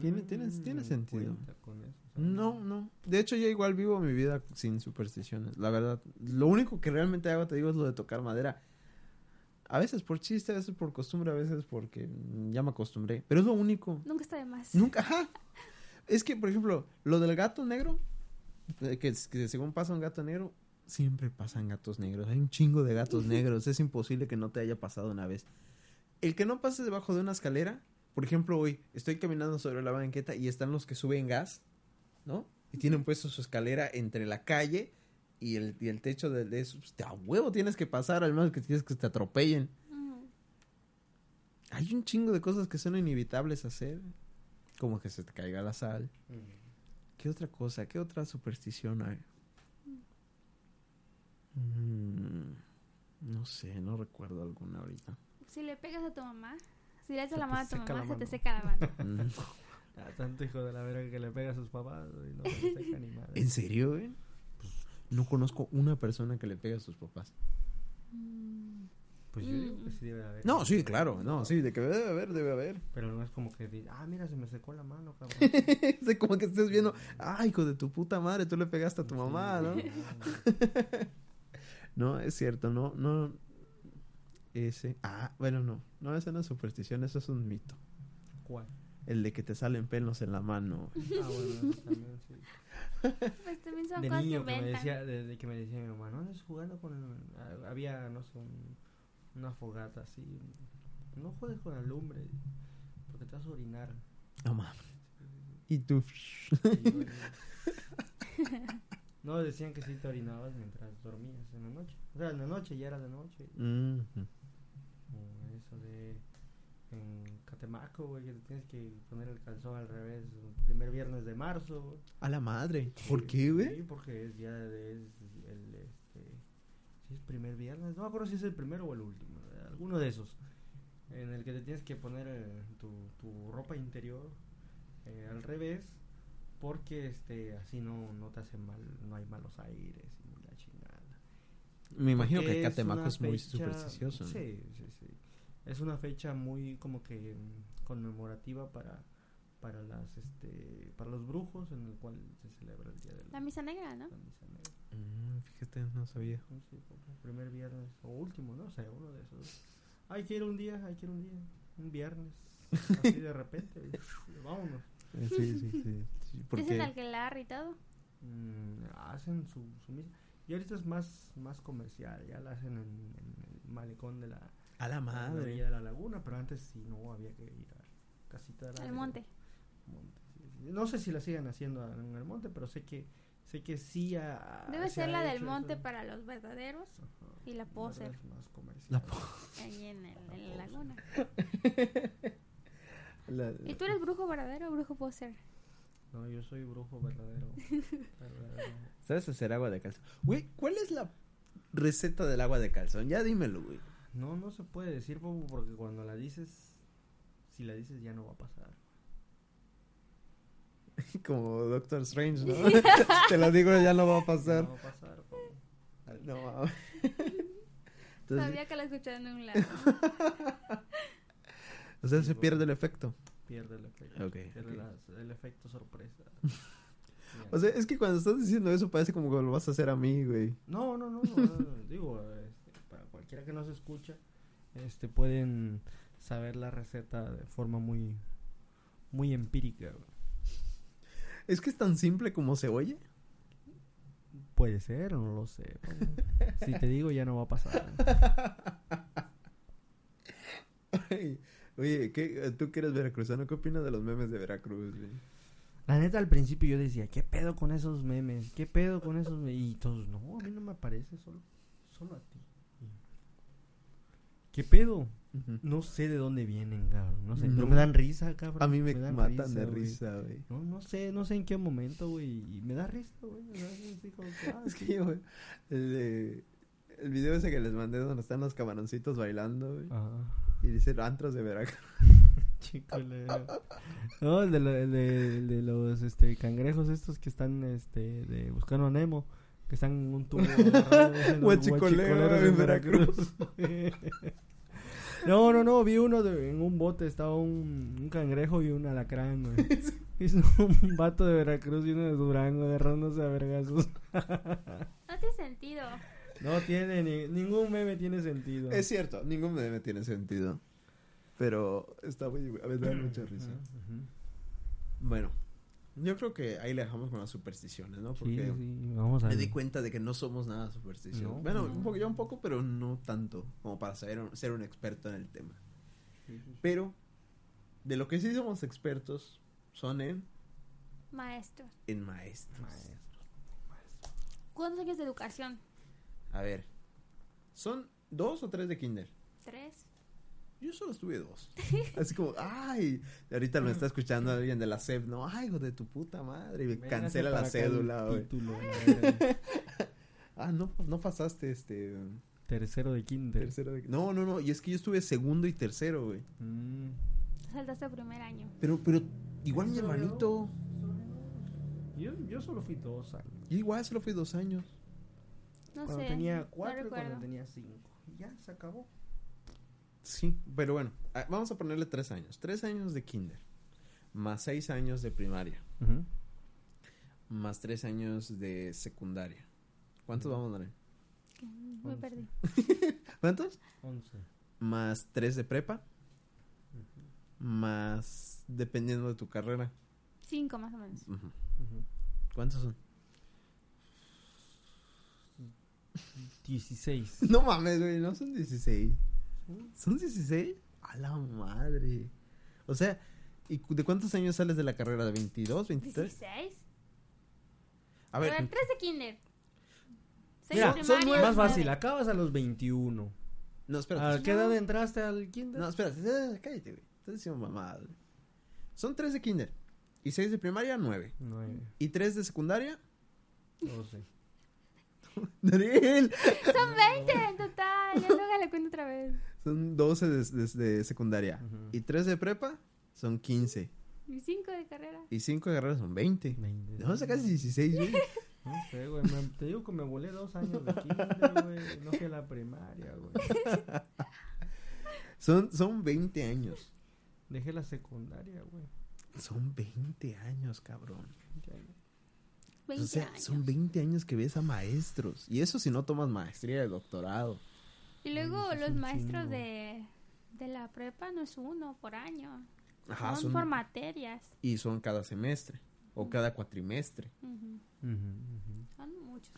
Tiene- tiene- tiene Mm, sentido. No, no. De hecho, yo igual vivo mi vida sin supersticiones. La verdad. Lo único que realmente hago, te digo, es lo de tocar madera. A veces por chiste, a veces por costumbre, a veces porque mm, ya me acostumbré. Pero es lo único. Nunca está de más. Nunca, ajá. Es que, por ejemplo, lo del gato negro, eh, que, que según pasa un gato negro, siempre pasan gatos negros. Hay un chingo de gatos negros. Es imposible que no te haya pasado una vez. El que no pase debajo de una escalera, por ejemplo, hoy estoy caminando sobre la banqueta y están los que suben gas, ¿no? Y tienen puesto su escalera entre la calle y el, y el techo de, de eso. Pues, a huevo tienes que pasar, al menos que tienes que te atropellen. Hay un chingo de cosas que son inevitables hacer. Como que se te caiga la sal. ¿Qué otra cosa? ¿Qué otra superstición hay? Mm, no sé, no recuerdo alguna ahorita. Si le pegas a tu mamá, si le echas la mano a tu mamá, se te seca la mano. Ah, tanto hijo de la verga que le pega a sus papás y no se deja ni madre. ¿En serio, güey? No conozco una persona que le pegue a sus papás. Mm, Pues yo digo que sí debe haber. No, sí, claro, no, sí, de que debe haber, debe haber. Pero no es como que, di- ah, mira, se me secó la mano, cabrón. Es como que estés viendo, ay, hijo de tu puta madre, tú le pegaste a tu mamá, ¿no? No, es cierto, no, no. Ese, ah, bueno, no, no, esa no es superstición, eso es un mito. ¿Cuál? El de que te salen pelos en la mano. Ah, bueno, eso también, sí. pues también son de cosas niño que me inventan. decía, de, de que me decía mi mamá, no andes jugando con el- ah, había, no sé, un- una fogata así, no juegues con la lumbre, porque te vas a orinar. No mames. Y tú. No, decían que sí te orinabas mientras dormías en la noche. O sea, en la noche ya era de noche. Mhm. O de en Catemaco, güey, que te tienes que poner el calzón al revés el primer viernes de marzo. A la madre. ¿Por qué, güey? Sí, porque es ya de, es el este si es primer viernes, no me acuerdo si es el primero o el último, alguno de esos en el que te tienes que poner eh, tu, tu ropa interior eh, al revés porque este así no, no te hace mal, no hay malos aires y la chingada. Me imagino Porque que es Catemaco una es muy supersticioso. ¿no? Sí, sí, sí. Es una fecha muy como que mm, conmemorativa para para las este para los brujos en el cual se celebra el día de La misa negra, ¿no? la misa negra. Mm, fíjate, no sabía. Sí, primer viernes o último, no sé, uno de esos. Hay que ir un día, hay que ir un día, un viernes, así de repente, y vámonos. Eh, Sí, sí, sí. sí, Es el porque alquilar y todo. Mm, hacen su, su misa. Y ahorita es más, más comercial, ya la hacen en, en el malecón de la, a la la madre. orilla de la laguna, pero antes sí no había que ir a casita de la Al monte. monte, sí, sí. No sé si la siguen haciendo en el monte, pero sé que sé que sí ha- Debe se ser ha la del monte eso. para los verdaderos Ajá, y la poser es más comercial. La po- ahí en, el- en la laguna. la- ¿Y tú eres brujo verdadero o brujo poser? No, yo soy brujo verdadero. verdadero. ¿Sabes hacer agua de calzón? Güey, ¿cuál es la receta del agua de calzón? Ya dímelo, güey. No, no se puede decir, Bobo, porque cuando la dices, si la dices ya no va a pasar. Como Doctor Strange, ¿no? Te lo digo, ya no va a pasar. No va a pasar, Pablo. No. Entonces, Sabía que la escuchaba en un lado. o sea, se pierde el efecto. Pierde el efecto. Ok, Pierde ok. las- el efecto sorpresa. O sea, es que cuando estás diciendo eso parece como que lo vas a hacer a mí, güey. No, no, no, no, no, digo, cualquiera que nos escucha, este, pueden saber la receta de forma muy, muy empírica. güey. Es que es tan simple como se oye. Puede ser, no lo sé. Si te digo, ya no va a pasar. Ay, Oye, ¿qué, tú que eres veracruzano, ¿qué opinas de los memes de Veracruz, güey? La neta, al principio yo decía, ¿qué pedo con esos memes? ¿Qué pedo con esos memes? Y todos, no, a mí no me aparece, solo, solo a ti. ¿Qué pedo? No sé de dónde vienen, cabrón. No sé, No. pero me dan risa, cabrón. A mí me, dan matan de güey. risa, güey. No, no sé, no sé en qué momento, güey. Y me da risa, güey. me da risa, así como que, ah, Es que yo, güey, el, de- el video ese que les mandé donde están los camaroncitos bailando, güey. Ajá. Y dice antros de Veracruz. Chicole. No, el de, lo- el de, el de los este, cangrejos estos que están este, de buscando a Nemo. Que están en un tubo. agarrados en Veracruz. No, no, no, vi uno de- en un bote, estaba un, un cangrejo y un alacrán, güey. Es un vato de Veracruz y uno de Durango agarrándose a vergazos. No tiene sentido. No tiene, ni- ningún meme tiene sentido. Es cierto, ningún meme tiene sentido. Pero está muy... A veces da mucha risa. Bueno, yo creo que ahí le dejamos con las supersticiones, ¿no? Porque sí, vamos a me di cuenta de que no somos nada supersticiosos. No. bueno, No. un poco, yo un poco, pero no tanto como para saber, ser un experto en el tema. Pero de lo que sí somos expertos son en, Maestro. en maestros. ¿Cuántos años de educación? A ver, ¿son dos o tres de kinder? ¿Tres? Yo solo estuve dos. Así como, ay, ahorita me está escuchando alguien de la SEP, no, ay, hijo de tu puta madre, y me cancela la cédula, güey. Ah, no, no pasaste este Tercero de kinder. tercero de... No, no, no, y es que yo estuve segundo y tercero, güey. Mm. Saltaste el primer año. Pero, pero, igual mi ¿Solo? hermanito, Yo, yo solo fui dos años. yo igual solo fui dos años. No cuando sé. tenía no cuatro y cuando tenía cinco. Y ya, se acabó. Sí, pero bueno, ah, vamos a ponerle tres años. Tres años de kinder, más seis años de primaria, más tres años de secundaria. ¿Cuántos vamos, Dani? Que Me perdí. ¿Cuántos? Once. Más tres de prepa, más dependiendo de tu carrera. Cinco más o menos. ¿Cuántos son? Dieciséis. No mames, güey, no son 16. ¿Son 16? A la madre. O sea, ¿y de cuántos años sales de la carrera? ¿De 22, 23? ¿Dieciséis? A A ver, ver, tres de kinder. Seis Mira, de son nueve. Más fácil, acabas a los 21. no, ¿A espérate. qué edad entraste al kinder? No, espérate, eh, cállate, güey. Estás diciendo mamada. Son 3 de kinder. Y 6 de primaria, 9. Nueve, Y 3 de secundaria, doce. Daniel. Son 20 en total. Ya luego le cuento otra vez. Son 12 de, de- de secundaria. Ujú. Y 3 de prepa son 15. Y cinco de carrera. Y 5 de carrera son 20. Veinte. No, sacas 16, güey. No sé, güey. me- Te digo que me volé dos años de kinder, güey. No fui a la primaria, güey. Son, son 20 años. Dejé la secundaria, güey. Son 20 años, cabrón. 20 o sea, años. son 20 años que ves a maestros. Y eso si no tomas maestría de doctorado. Y luego los maestros de, de la prepa no es uno por año. Ajá, son, son, por materias. y son cada semestre o cada cuatrimestre. Ujú. Son muchos.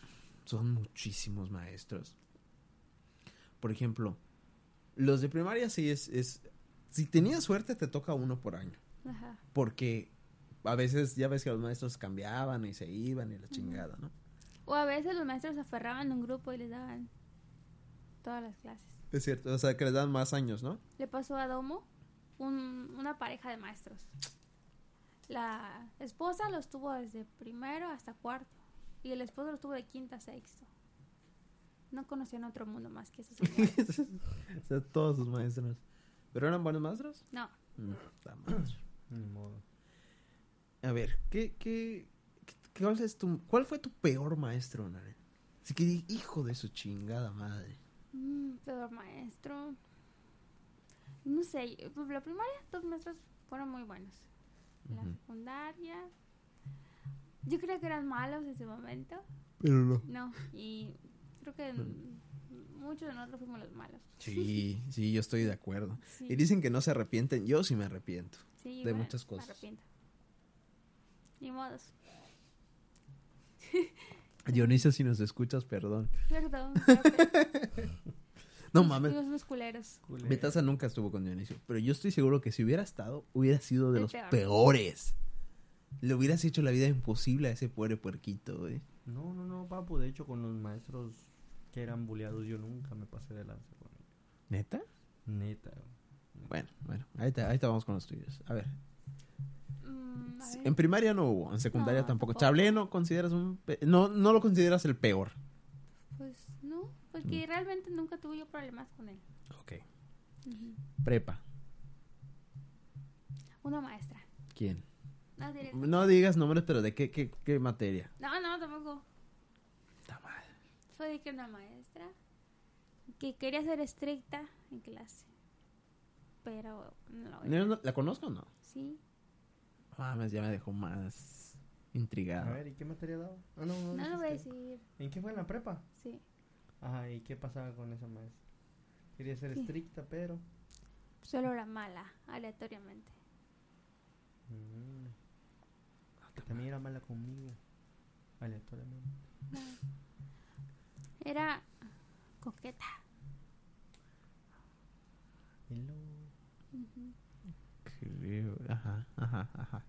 Son muchísimos maestros. Por ejemplo, los de primaria sí es, es... Si tenías suerte te toca uno por año. Ajá. Porque a veces ya ves que los maestros cambiaban y se iban y la chingada, ¿no? O a veces los maestros se aferraban a un grupo y les daban todas las clases. Es cierto, o sea que les dan más años, ¿no? Le pasó a Domo un- una pareja de maestros. La esposa los tuvo desde primero hasta cuarto. Y el esposo los tuvo de quinta a sexto. No conocían otro mundo más que esos. o sea, todos sus maestros. ¿Pero eran buenos maestros? No. Mm. Ni modo. A ver, ¿qué, qué, qué- cuál, es tu, ¿cuál fue tu peor maestro, Naren? Así que, hijo de su chingada madre. Mm, peor maestro. No sé, pues la primaria, dos maestros fueron muy buenos. La secundaria, yo creo que eran malos en ese momento. Pero no. No, y creo que muchos de nosotros fuimos los malos. Sí, sí, yo estoy de acuerdo. Sí, Y dicen que no se arrepienten. Yo sí me arrepiento. sí, de bueno, muchas cosas. Me arrepiento. Ni modos. Dionisio, si nos escuchas, perdón. Perdón. No mames. Unos culeros. Culero. Betasa nunca estuvo con Dionisio. Pero yo estoy seguro que si hubiera estado, hubiera sido de El los peor. peores. Le hubieras hecho la vida imposible a ese pobre puerquito, güey. No, no, no, papu. De hecho, con los maestros que eran bulleados, yo nunca me pasé de lanza con ellos. ¿Neta? Neta. Bueno, bueno, ahí te, ahí te vamos con los tuyos. A ver. Mm. En primaria no hubo, en secundaria No, tampoco. Chablé no consideras un... No, no lo consideras el peor. Pues no, porque realmente nunca tuve yo problemas con él. Ok. Prepa. Una maestra. ¿Quién? No, digas nombres, pero ¿de qué, qué, qué materia? no, no, tampoco. Está mal. Fue de que una maestra que quería ser estricta en clase. Pero no lo ¿No- era. no- ¿La conozco o no? Sí. Mames, ya me dejó más intrigado. A ver, ¿y qué materia daba? Ah, no, no, No lo voy a decir. ¿En qué fue en la prepa? Sí. Ajá, ¿y qué pasaba con esa maestra? Quería ser Sí. estricta, pero... Solo era mala, aleatoriamente. Mm. Que también era mala conmigo. Aleatoriamente. No. Era coqueta. Y luego- Ujú. Ajá, ajá, ajá.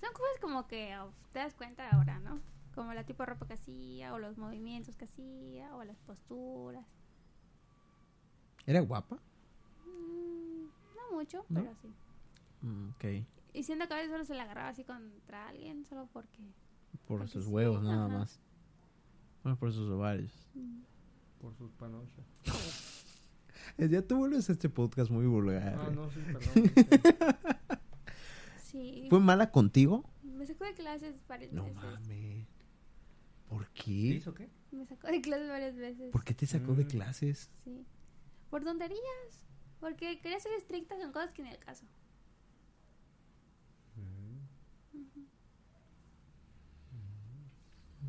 Son cosas como que oh, te das cuenta ahora, ¿no? Como la tipo de ropa que hacía, o los movimientos que hacía, o las posturas. ¿Era guapa? Mm, no mucho, ¿No? pero sí. Mm, ok. Y siento que a veces solo se la agarraba así contra alguien, solo porque... Por Porque sus sí, huevos, nada ajá. más. Bueno, por sus ovarios. mm, Por sus panochas. Ya tú vuelves a este podcast muy vulgar. Ah, no, sí, perdón. sí. ¿Fue mala contigo? Me sacó de clases varias No veces. mames. ¿Por ¿Qué qué? hizo qué? Me sacó de clases varias veces. ¿Por qué te sacó de Mm. clases? Sí. Por tonterías. Porque quería ser estricta con cosas que ni el caso. Sí.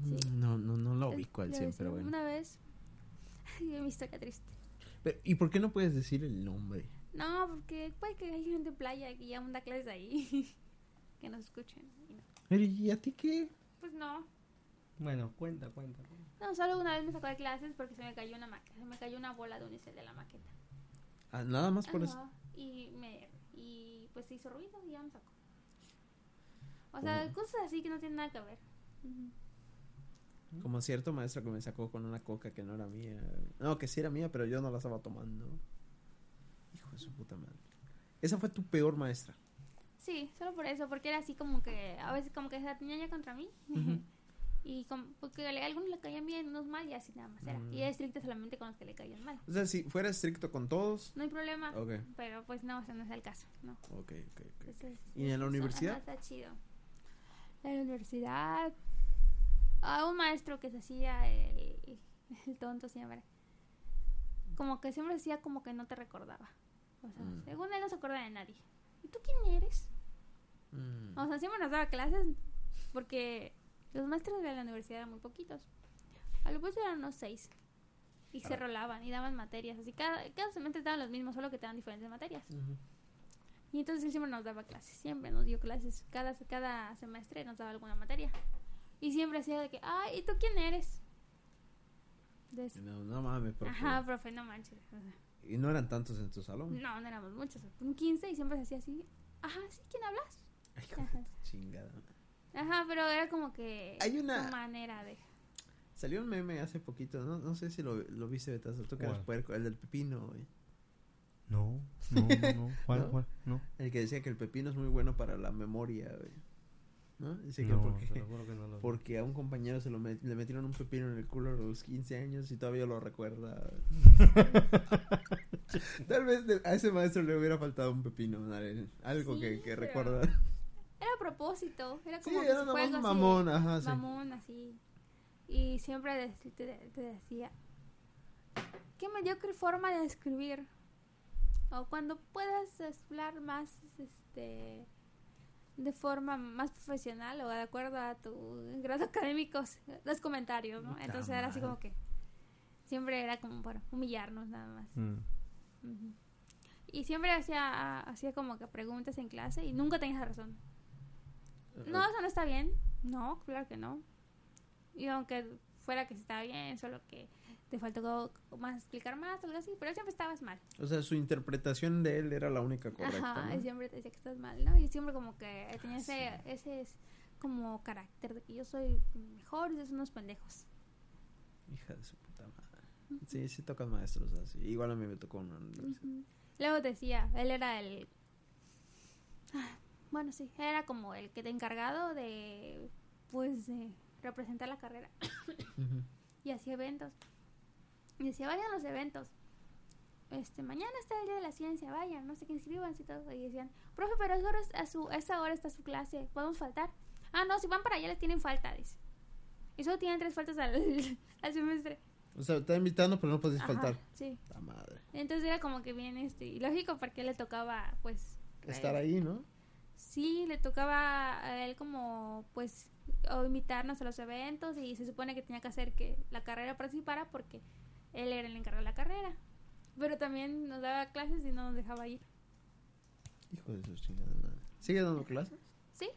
Mm, No, no, no lo Eh, ubico al le 100, decía pero bueno. Una vez. Mi historia triste. Pero, ¿Y por qué no puedes decir el nombre? No, porque puede que hay gente en playa que ya da clases ahí. que nos escuchen. y no. Pero, ¿Y a ti qué? Pues no. Bueno, cuenta, cuenta. No, solo una vez me sacó de clases porque se me cayó una maqueta. Se me cayó una bola de unicel de la maqueta. Ah, nada más por eso. Y, me, y pues se hizo ruido y ya me sacó. O sea, Oh. cosas así que no tienen nada que ver. Ujú. Como cierto maestro que me sacó con una coca que no era mía. No, que sí era mía, pero yo no la estaba tomando. Hijo de su puta madre. Esa fue tu peor maestra. Sí, solo por eso, porque era así como que a veces como que se tenía ya contra mí. Y como, porque a algunos le caían bien, unos mal y así nada más era. Mm. Y era estricta solamente con los que le caían mal. O sea, si fuera estricto con todos. No hay problema, Ok, pero pues no, o sea, no es el caso, ¿no? ok, ok. ok. Entonces, ¿Y en la eso, universidad? está chido. En la universidad, a un maestro que se hacía el, el tonto siempre. Como que siempre decía como que no te recordaba. O sea, Mm. según él no se acuerda de nadie. ¿Y tú quién eres? Mm. O sea, siempre nos daba clases porque los maestros de la universidad eran muy poquitos. A lo mucho eran unos seis. Y se rolaban y daban materias. Así cada, cada semestre daban los mismos, solo que te daban diferentes materias. Y entonces él siempre nos daba clases, siempre nos dio clases. Cada, cada semestre nos daba alguna materia. Y siempre hacía de que, ay, ¿y tú quién eres? De eso. No, no mames, profe. Ajá, profe, no manches. O sea, Y no eran tantos en tu salón. no, no éramos muchos. Un 15 y siempre se hacía así. Ajá, ¿sí? ¿Quién hablas? Ay, chingada. Ajá, pero era como que Hay una- su manera de... Salió un meme hace poquito, no, no sé si lo, lo viste, Betazo, tú que eres puerco, el del pepino, güey. No, no, no, no. ¿Cuál, ¿No? cuál? No. El que decía que el pepino es muy bueno para la memoria, güey. ¿No? Dice que porque, que no lo a un compañero se lo met- le metieron un pepino en el culo a los 15 años y todavía lo recuerda. Tal vez a ese maestro le hubiera faltado un pepino, algo Sí, que, que pero- recuerda. Era a propósito. Era Sí, como que era nada juego más así mamón, ajá, sí. mamón, así. Y siempre de- te, te decía, qué mediocre forma de escribir. O cuando puedas hablar más, este, de forma más profesional o de acuerdo a tu grado académico, los comentarios, ¿no? Entonces era así como que siempre era como para humillarnos nada más. Mm. Y siempre hacía, hacía como que preguntas en clase y nunca tenías razón. No, eso no está bien. No, claro que no. Y aunque fuera que sí estaba bien, solo que te faltó más explicar más, algo así, pero siempre estabas mal. O sea, su interpretación de él era la única correcta, Ajá, ¿no? siempre te decía que estás mal, ¿no? Y siempre como que tenía ese, ese es como carácter de que yo soy mejor y ustedes son unos pendejos. Hija de su puta madre. Sí, sí tocan maestros así. Igual a mí me tocó una. Luego decía, él era el... Ah, Bueno, sí, era como el que te encargado de, pues, de representar la carrera. Y hacía eventos. Y decía, vayan a los eventos. Este, mañana está el día de la ciencia, vayan, no sé qué inscríbanse y todo. Y decían, profe, pero a esa hora, a su, a esa hora está su clase, ¿podemos faltar? Ah, no, si van para allá les tienen falta, dice. Y solo tienen tres faltas al, al semestre. O sea, está invitando, pero no podéis faltar. Sí. La madre. Entonces era como que bien, este, y lógico porque le tocaba, pues... Estar eh, ahí, ¿no? Sí, le tocaba a él como, pues, o invitarnos a los eventos y se supone que tenía que hacer que la carrera participara porque él era el encargado de la carrera. Pero también nos daba clases y no nos dejaba ir. Hijo de su chingada madre. ¿Sigue dando clases? Sí.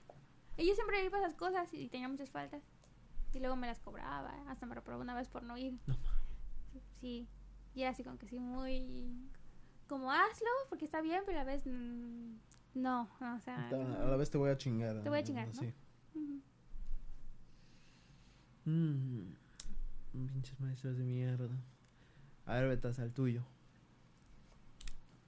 Y yo siempre iba a esas cosas y tenía muchas faltas. Y luego me las cobraba. Hasta me reprobó una vez por no ir. No Sí. Y era así como que sí, muy... Como hazlo porque está bien, pero a la vez... mm, no, no, o sea... A la vez te voy a chingar. Te voy a chingar, ¿no? Así. ujú. Mm, pinches maestros de mierda. A ver, vetas al tuyo.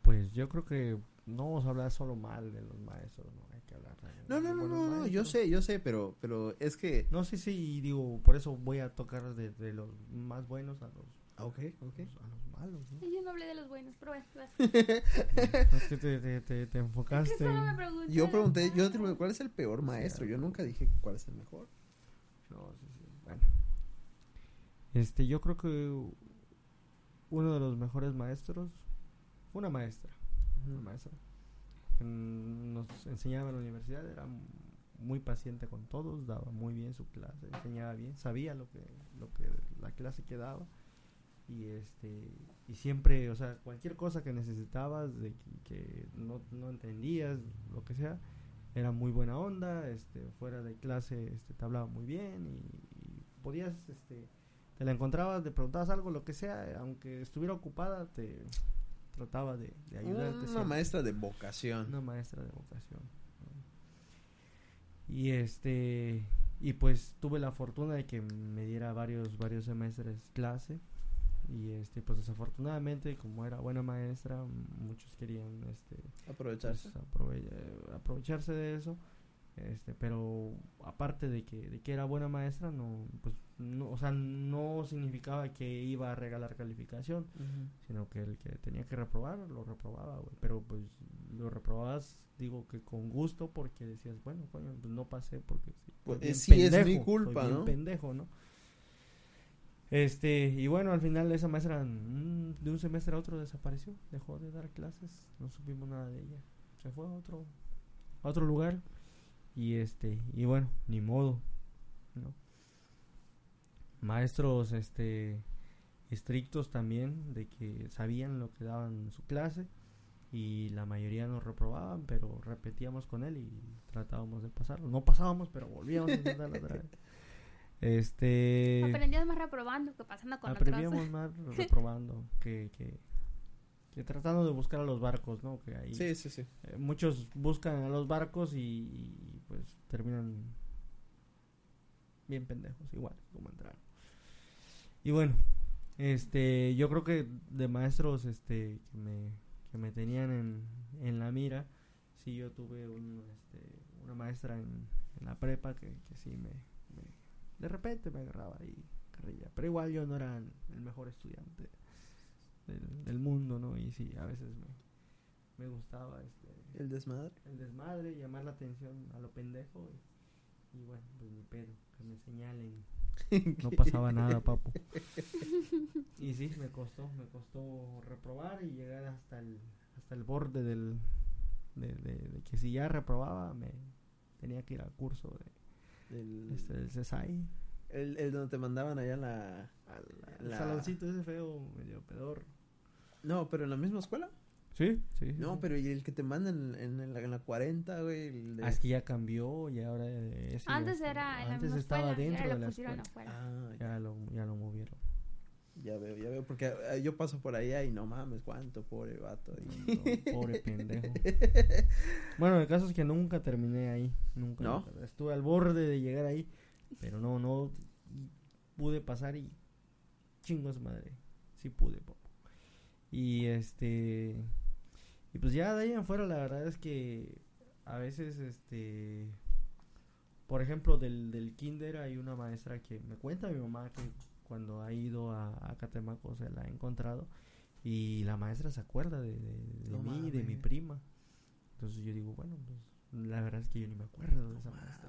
Pues yo creo que no vamos a hablar solo mal de los maestros, no hay que hablar de- No, no, no, no, no, yo sé, yo sé, pero, pero es que... No, sí, sí, y digo, por eso voy a tocar de, de los más buenos a los, Ah, Ok, ok. a los malos, ¿no? Yo no hablé de los buenos, pero bueno. Es que te, te, te, te Es enfocaste. que solo me en- pregunté. Yo pregunté, yo te ¿cuál es el peor maestro? Yo nunca dije cuál es el mejor. No, sí, sí, bueno. Este, yo creo que uno de los mejores maestros fue una maestra, una maestra que nos enseñaba en la universidad, era muy paciente con todos, daba muy bien su clase, enseñaba bien, sabía lo que lo que la clase que daba y este y siempre, o sea, cualquier cosa que necesitabas de que, que no, no entendías, lo que sea, era muy buena onda, este, fuera de clase este, te hablaba muy bien y, y podías, este, te la encontrabas, te preguntabas algo, lo que sea, aunque estuviera ocupada, te trataba de, de ayudarte. Una siempre. maestra de vocación. Una maestra de vocación. Y este y pues tuve la fortuna de que me diera varios varios semestres clase y este pues desafortunadamente como era buena maestra muchos querían este Aprovecharse. pues, aprove- eh, aprovecharse de eso este pero aparte de que de que era buena maestra no pues no o sea no significaba que iba a regalar calificación sino que el que tenía que reprobar lo reprobaba, güey. Pero pues lo reprobabas, digo que con gusto, porque decías, bueno, coño, pues no pasé porque sí, Pues, soy bien sí, es mi culpa, ¿no? pendejo, ¿no? Este, y bueno, al final esa maestra mm, de un semestre a otro desapareció, dejó de dar clases, no supimos nada de ella. Se fue a otro, a otro lugar y este, y bueno, ni modo, ¿no? Maestros, este, estrictos también, de que sabían lo que daban en su clase y la mayoría nos reprobaban, pero repetíamos con él y tratábamos de pasarlo. No pasábamos, pero volvíamos a intentarlo otra vez. Este Aprendías más reprobando que pasando con aprendíamos otros. más reprobando que, que, que tratando de buscar a los barcos, ¿no? Que ahí Sí, sí, sí. eh, muchos buscan a los barcos y, y, pues terminan bien pendejos, igual como entraron. Y bueno, este, yo creo que de maestros, este, que me, tenían en, en la mira, sí yo tuve un, este, una maestra en, la prepa que, que sí me, de repente me agarraba ahí carrilla, pero igual yo no era el, el mejor estudiante del, del mundo, ¿no? Y sí, a veces me, me gustaba este El desmadre. el desmadre, llamar la atención a lo pendejo y, y bueno, pues ni pedo, que me señalen. No pasaba nada, papo. Y sí, me costó, me costó reprobar y llegar hasta el hasta el borde del de, de- de que si ya reprobaba me tenía que ir al curso de El, este del CESAI. el, el donde te mandaban allá la, El la- saloncito ese feo, medio pedor. No, pero en la misma escuela. Sí, sí. No, pero ¿y el que te mandan en, en la, en la 40, güey? El de- Ah, es que ya cambió y ahora ese ya Antes era en la antes misma estaba escuela, dentro de lo la pusieron escuela. afuera. Ah, ya, Ya lo, ya lo movieron. ya veo, ya veo. Porque eh, yo paso por allá y no mames, cuánto, pobre vato. y- No, pobre pendejo. Bueno, el caso es que nunca terminé ahí. Nunca. ¿No? nunca. Estuve al borde de llegar ahí. Pero no, no pude pasar y chingos madre. Sí pude, papo. Y este. Y pues ya de ahí en afuera, la verdad es que a veces, este. Por ejemplo, del, del kinder hay una maestra que me cuenta mi mamá que cuando ha ido a, a Catemaco se la ha encontrado. Y la maestra se acuerda de, de, de No mí, de mi prima. Entonces yo digo, bueno, pues la verdad es que yo ni me acuerdo de esa maestra.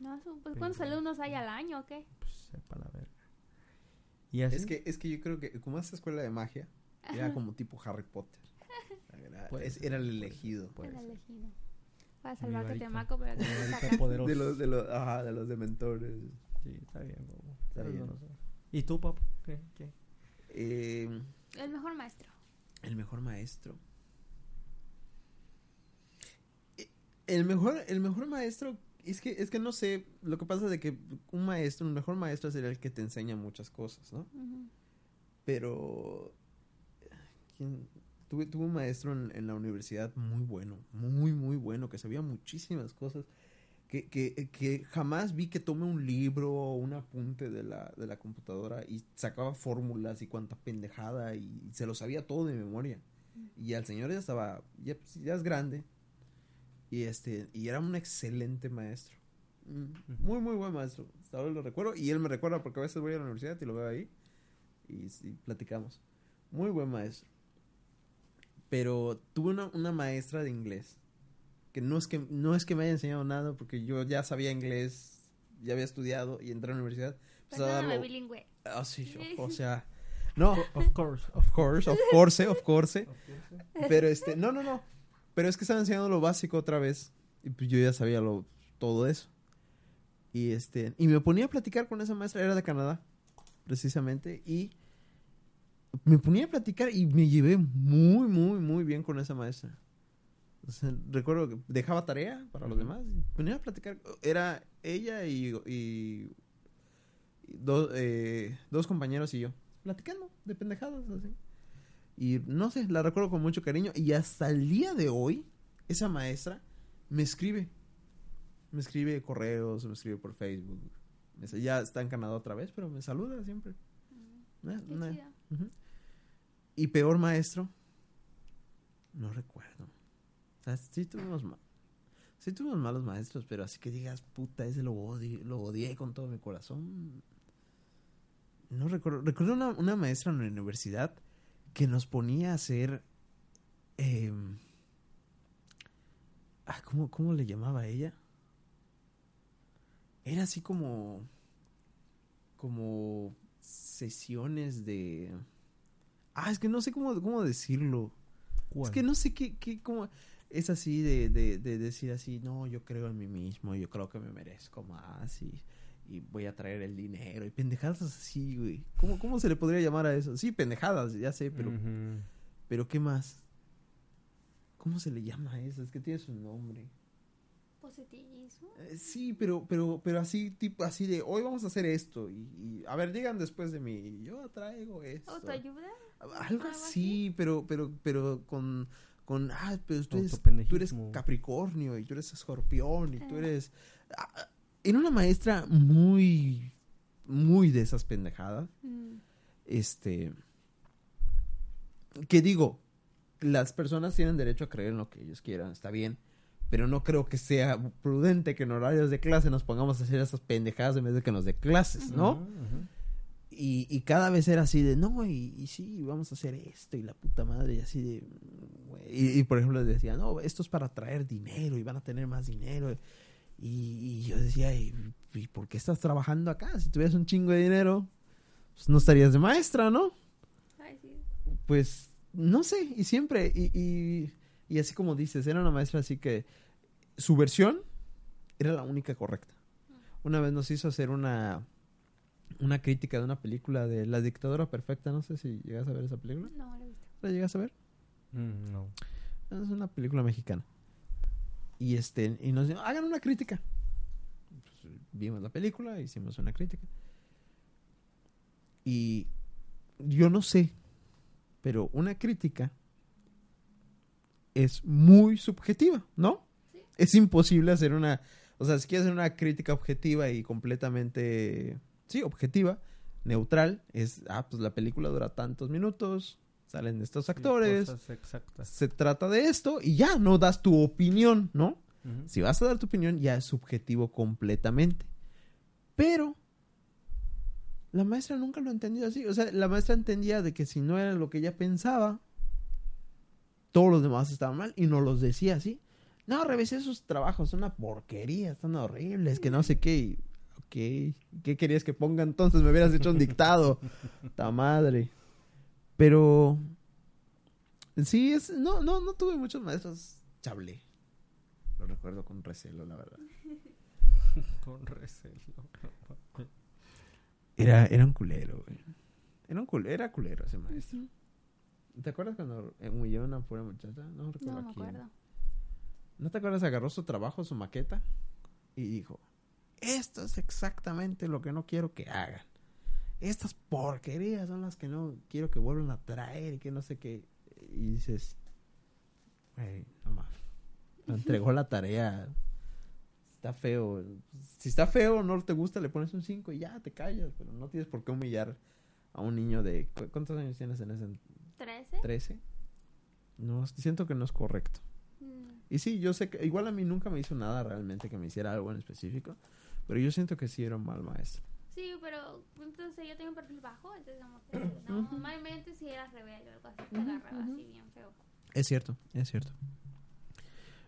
No, pues Pero- ¿cuántos alumnos hay al año o qué? Pues sepa la verga. Y así. Es que, es que yo creo que como esta escuela de magia, era como tipo Harry Potter. Era, Puede es- ser, era el puede elegido. Puede Era ser. elegido. Para Mi salvar varita. Catemaco, pero que. De los, de los, ajá, de los dementores. Sí, está bien, papu. Está Pero bien. no lo sé. ¿Y tú, papá? ¿Qué? ¿Qué? Eh, El mejor maestro. el mejor maestro. Eh, El mejor, el mejor maestro, es que, es que no sé, lo que pasa es de que un maestro, un mejor maestro sería el que te enseña muchas cosas, ¿no? Pero ¿quién? Tuve, tuve un maestro en, en la universidad muy bueno, muy, muy bueno, que sabía muchísimas cosas, que, que, que jamás vi que tome un libro o un apunte de la, de la computadora y sacaba fórmulas y cuanta pendejada y se lo sabía todo de memoria. Y al señor ya estaba, ya, pues, ya es grande. Y este, y era un excelente maestro. Muy, muy buen maestro. Hasta ahora lo recuerdo. Y él me recuerda porque a veces voy a la universidad y lo veo ahí. Y, sí, platicamos. Muy buen maestro. Pero tuve una, una maestra de inglés. Que no es que no es que me haya enseñado nada, porque yo ya sabía inglés, ya había estudiado y entré a la universidad. Empecé a Perdóname, darlo- bilingüe. Ah, sí, o, o sea, no, Of course. of course, of course, of course. Of course. Pero este, no, no, no. Pero es que estaba enseñando lo básico otra vez. Y pues yo ya sabía lo, todo eso. Y este, y me ponía a platicar con esa maestra, era de Canadá, precisamente. Y me ponía a platicar y me llevé muy, muy, muy bien con esa maestra. O sea, recuerdo que dejaba tarea para los demás. y Ponía a platicar. Era ella y, y, dos, eh, dos compañeros y yo. Platicando de pendejadas así. Y no sé, la recuerdo con mucho cariño. Y hasta el día de hoy, esa maestra me escribe. Me escribe correos, me escribe por Facebook. Ya está en Canadá otra vez, pero me saluda siempre. Qué. Y peor maestro, no recuerdo. O sea, sí tuvimos, ma- malos maestros, pero así que digas, puta, ese lo odié, lo odié con todo mi corazón. No recuerdo. Recuerdo una, una maestra en la universidad que nos ponía a hacer. em, ah, ¿cómo, ¿Cómo le llamaba ella? Era así como. Como sesiones de. Ah, es que no sé cómo, cómo decirlo. Es que no sé qué, qué cómo... Es así de, de, de decir así, no, yo creo en mí mismo, yo creo que me merezco más y, y voy a traer el dinero y pendejadas así, güey. ¿Cómo, ¿Cómo se le podría llamar a eso? Sí, pendejadas, ya sé, pero, pero ¿qué más? ¿Cómo se le llama a eso? Es que tiene su nombre. Positivismo. Eh, sí, pero, pero, pero así, tipo, así de, hoy vamos a hacer esto y, y, a ver, digan después de mí, yo traigo esto. Autoayuda. Algo ¿Algo así, pero, pero, pero con, con, ah, pero tú eres, tú eres. Capricornio y tú eres Escorpión y tú Ah. eres... ah, ah, Era una maestra muy, muy de esas pendejadas. Mm. Este, que digo, las personas tienen derecho a creer en lo que ellos quieran, está bien. Pero no creo que sea prudente que en horarios de clase nos pongamos a hacer esas pendejadas en vez de que nos dé clases, ¿no? Y, y cada vez era así de, no, y, y sí, vamos a hacer esto y la puta madre, y así de. Y, y, por ejemplo decía, no, esto es para traer dinero y van a tener más dinero. Y, y yo decía, ¿y, y por qué estás trabajando acá? Si tuvieras un chingo de dinero, pues no estarías de maestra, ¿no? Ay, sí. Pues no sé, y siempre, y, y, así como dices, era una maestra así que su versión era la única correcta. Una vez nos hizo hacer una, una crítica de una película de La dictadura perfecta, no sé si llegas a ver esa película. No, lo he visto. ¿La llegas a ver? Mm, no. Es una película mexicana. Y este, y nos dijo, hagan una crítica. Pues, vimos la película, hicimos una crítica. Y yo no sé, pero una crítica es muy subjetiva, ¿no? Sí. Es imposible hacer una, o sea, si quieres hacer una crítica objetiva y completamente, sí, objetiva, neutral, es, ah, pues la película dura tantos minutos, salen estos actores, se trata de esto y ya no das tu opinión, ¿no? Si vas a dar tu opinión, ya es subjetivo completamente. Pero la maestra nunca lo entendió así. O sea, la maestra entendía de que si no era lo que ella pensaba, todos los demás estaban mal y no los decía así. No, revisé sus trabajos, son una porquería, están horribles, que no sé qué. Ok, ¿qué querías que ponga entonces? Me hubieras hecho un dictado. Ta madre. Pero sí, es, no, no, no tuve muchos maestros. Chablé. Lo recuerdo con recelo, la verdad. Con recelo. Era, era un culero, güey. Era un culero, era culero ese maestro. ¿Te acuerdas cuando humilló a una pura muchacha? No recuerdo No me quién. acuerdo. ¿No te acuerdas? Agarró su trabajo, su maqueta y dijo, esto es exactamente lo que no quiero que hagan. Estas porquerías son las que no quiero que vuelvan a traer y que no sé qué. Y dices, "Güey, no mames. Me entregó la tarea. Está feo. Si está feo o no te gusta, le pones un 5 y ya te callas. Pero no tienes por qué humillar a un niño de... ¿cu- ¿Cuántos años tienes en ese? ¿Trece? ¿13? No, siento que no es correcto. Mm, Y sí, yo sé que igual a mí nunca me hizo nada realmente que me hiciera algo en específico, pero yo siento que sí era un mal maestro. Sí, pero entonces yo tengo un perfil bajo, entonces como que no, normalmente si eras rebelde o algo así, te agarraba así bien feo. Es cierto, es cierto.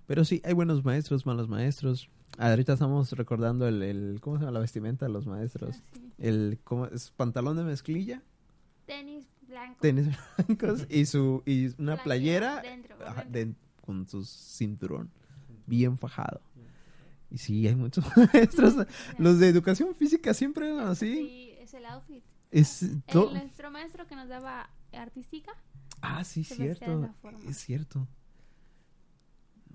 Pero sí, hay buenos maestros, malos maestros. Ahorita estamos recordando el, el ¿cómo se llama la vestimenta de los maestros? Así. El ¿cómo es? pantalón de mezclilla, Tenis blanco. tenis blancos y su y una playera Dentro, por ajá, dentro. de- con su cinturón bien fajado. Y sí, hay muchos maestros. Los de educación física siempre eran así. Sí, es el outfit. Es El, nuestro maestro que nos daba artística, Ah, sí, cierto. Es cierto.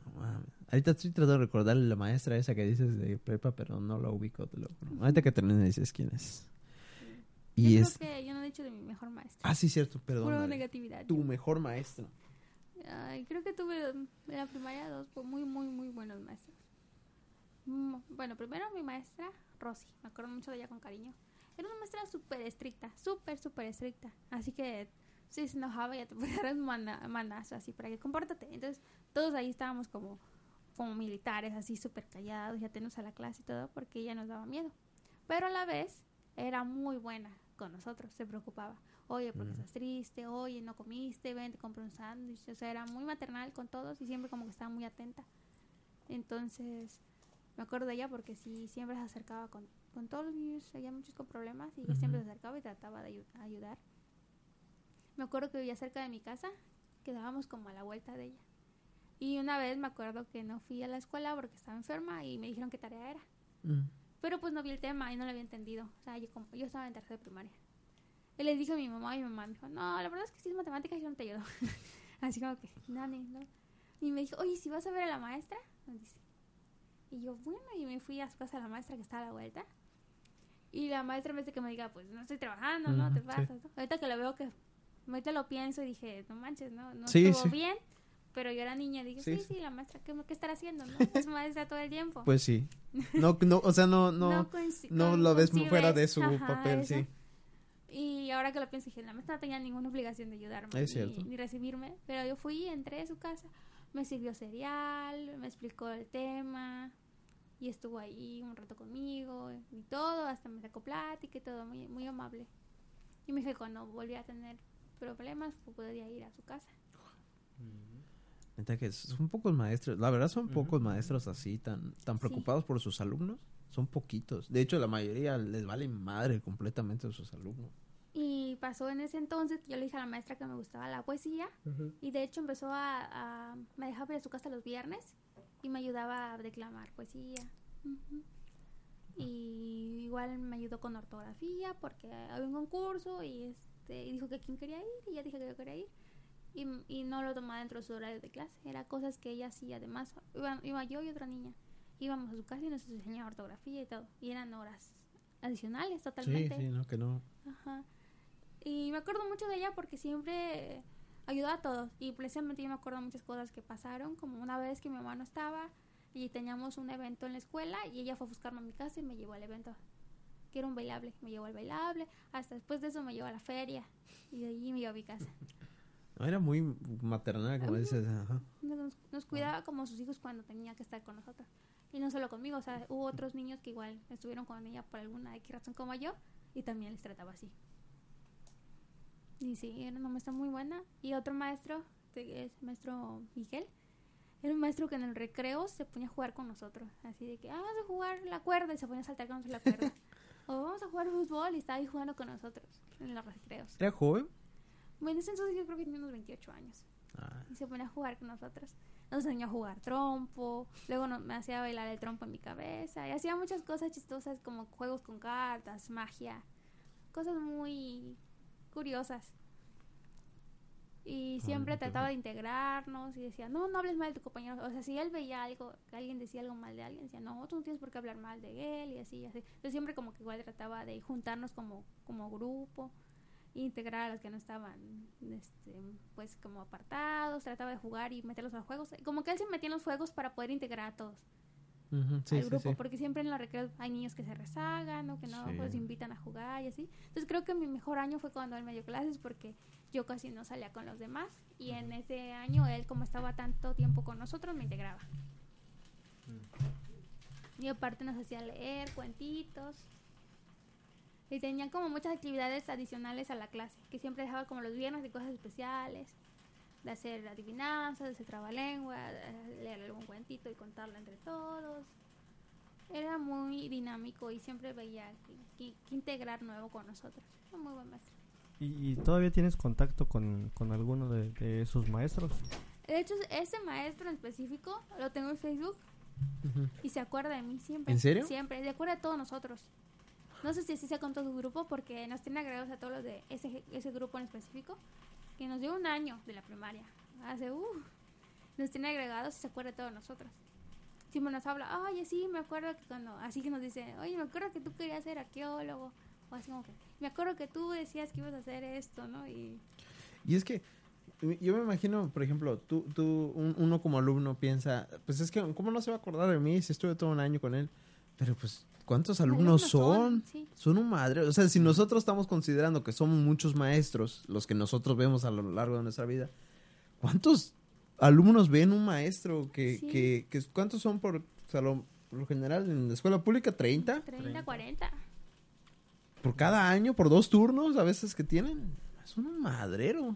No mames. Ahorita estoy tratando de recordar la maestra esa que dices de prepa, pero no la ubico, te lo juro. Ahorita que termines dices quién es. Y yo es... creo que yo no he dicho de mi mejor maestro. Ah, sí, cierto, perdón. Mari. negatividad. Tu mejor maestro. Ay, creo que tuve en la primaria dos muy, muy, muy buenos maestros. Mm, Bueno, primero mi maestra, Rosy. Me acuerdo mucho de ella con cariño. Era una maestra súper estricta, súper, súper estricta. Así que si se enojaba ya te podía dar un mana- manazo así para que compórtate. Entonces todos ahí estábamos como, como militares, así súper callados, ya tenemos a la clase y todo, porque ella nos daba miedo. Pero a la vez era muy buena con nosotros, se preocupaba. Oye, ¿por qué estás triste? Oye, no comiste, ven, te compro un sándwich. O sea, era muy maternal con todos y siempre como que estaba muy atenta. Entonces, me acuerdo de ella porque sí, siempre se acercaba con, con todos los niños, había muchos con problemas y ella siempre se acercaba y trataba de ayu- ayudar. Me acuerdo que vivía cerca de mi casa, quedábamos como a la vuelta de ella. Y una vez me acuerdo que no fui a la escuela porque estaba enferma y me dijeron qué tarea era. Mm. Pero pues no vi el tema y no lo había entendido. O sea, yo, como, yo estaba en tercera de primaria. Y le dije a mi mamá y mi mamá me dijo, no, la verdad es que si es matemáticas yo no te ayudo. Así como que, no, no. Y me dijo, oye, si vas a ver a la maestra, nos dice. Y yo, bueno, y me fui a su casa a la maestra que está a la vuelta. Y la maestra me dice que me diga, pues no estoy trabajando, ¿no? Te sí. pasas. ¿no? Ahorita que lo veo que, ahorita lo pienso y dije, no manches, no, no Sí, estuvo sí. bien. Pero yo era niña, dije, Sí, sí, la maestra, ¿qué, qué estará haciendo? ¿no? Es maestra todo el tiempo. Pues sí. No, no, o sea, no, no, no no lo ves concibes, fuera de su ajá, papel, eso. sí. Y ahora que lo pienso, dije, la maestra no tenía ninguna obligación de ayudarme Es ni, cierto. ni recibirme. Pero yo fui, entré a su casa, me sirvió cereal, me explicó el tema y estuvo ahí un rato conmigo y todo, hasta me sacó plática y todo, muy, muy amable. Y me dije, cuando volví a tener problemas, pues podía ir a su casa. Neta que son pocos maestros, la verdad son pocos maestros así tan tan Sí. preocupados por sus alumnos, son poquitos. De hecho, la mayoría les vale madre completamente a sus alumnos. Y pasó en ese entonces que yo le dije a la maestra que me gustaba la poesía. Y de hecho empezó a, a- Me dejaba ir a su casa los viernes y me ayudaba a declamar poesía. Y igual me ayudó con ortografía porque había un concurso y, este, y dijo que quién quería ir y ya dije que yo quería ir. Y, y no lo tomaba dentro de su horario de clase. Era cosas que ella hacía. Además, iba, iba yo y otra niña. Íbamos a su casa y nos enseñaba ortografía y todo. Y eran horas adicionales totalmente. Sí, sí, no que no. Ajá. Y me acuerdo mucho de ella porque siempre ayudó a todos. Y precisamente yo me acuerdo muchas cosas que pasaron, como una vez que mi mamá no estaba y teníamos un evento en la escuela y ella fue a buscarme a mi casa y me llevó al evento. Que era un bailable. Me llevó al bailable. Hasta después de eso me llevó a la feria. Y de allí me llevó a mi casa. No, era muy maternal, como dices, ajá. Nos, nos cuidaba como sus hijos cuando tenía que estar con nosotros. Y no solo conmigo, o sea, hubo otros niños que igual estuvieron con ella por alguna X razón como yo y también les trataba así. Y sí, era una maestra muy buena. Y otro maestro, que es maestro Miguel, era un maestro que en el recreo se ponía a jugar con nosotros. Así de que, ah, vamos a jugar la cuerda y se ponía a saltar con nosotros la cuerda. o vamos a jugar fútbol y estaba ahí jugando con nosotros en los recreos. ¿Era joven? Bueno, en ese entonces yo creo que tenía unos 28 años Ah, y se ponía a jugar con nosotros. Nos enseñó a jugar trompo, luego no- me hacía bailar el trompo en mi cabeza y hacía muchas cosas chistosas como juegos con cartas, magia, cosas muy curiosas. Y siempre trataba de integrarnos y decía, no, no hables mal de tu compañero. O sea, si él veía algo, que alguien decía algo mal de alguien, decía, no, tú no tienes por qué hablar mal de él y así, y así. Entonces siempre como que igual trataba de juntarnos como, como grupo integrar a los que no estaban este, pues como apartados, trataba de jugar y meterlos a los juegos. Como que él se metía en los juegos para poder integrar a todos sí, al grupo, sí. porque siempre en los recreos hay niños que se rezagan o que no pues invitan a jugar y así. Entonces creo que mi mejor año fue cuando él me dio clases porque yo casi no salía con los demás y en ese año él como estaba tanto tiempo con nosotros me integraba. Y aparte nos hacía leer cuentitos. Y tenían como muchas actividades adicionales a la clase, que siempre dejaba como los viernes de cosas especiales, de hacer adivinanzas, de hacer trabalengua, de leer algún cuentito y contarlo entre todos. Era muy dinámico y siempre veía que, que- que integrar nuevo con nosotros. Fue muy buen maestro. ¿Y, y todavía tienes contacto con, con alguno de, de esos maestros? De hecho, ese maestro en específico lo tengo en Facebook y se acuerda de mí siempre. ¿En serio? Siempre, se acuerda de todos nosotros. No sé si así sea con todo su grupo porque nos tiene agregados a todos los de ese, ese grupo en específico, que nos dio un año de la primaria. Hace, uh, nos tiene agregados y se acuerda de todos nosotros. Siempre nos habla, oye, sí, me acuerdo que cuando, así que nos dice, oye, me acuerdo que tú querías ser arqueólogo, o así como que, me acuerdo que tú decías que ibas a hacer esto, ¿no? Y Y es que yo me imagino, por ejemplo, tú, tú un- uno como alumno piensa, pues es que, ¿cómo no se va a acordar de mí si estuve todo un año con él? Pero pues, ¿cuántos alumnos son? Sí. Son un madre. O sea, si nosotros estamos considerando que somos muchos maestros, los que nosotros vemos a lo largo de nuestra vida, ¿cuántos alumnos ven un maestro? Que, Sí. que, que- ¿Cuántos son por, o sea, lo, por lo general en la escuela pública? ¿30? 30, 40. ¿Por cada año? ¿Por dos turnos a veces que tienen? Son un madrero.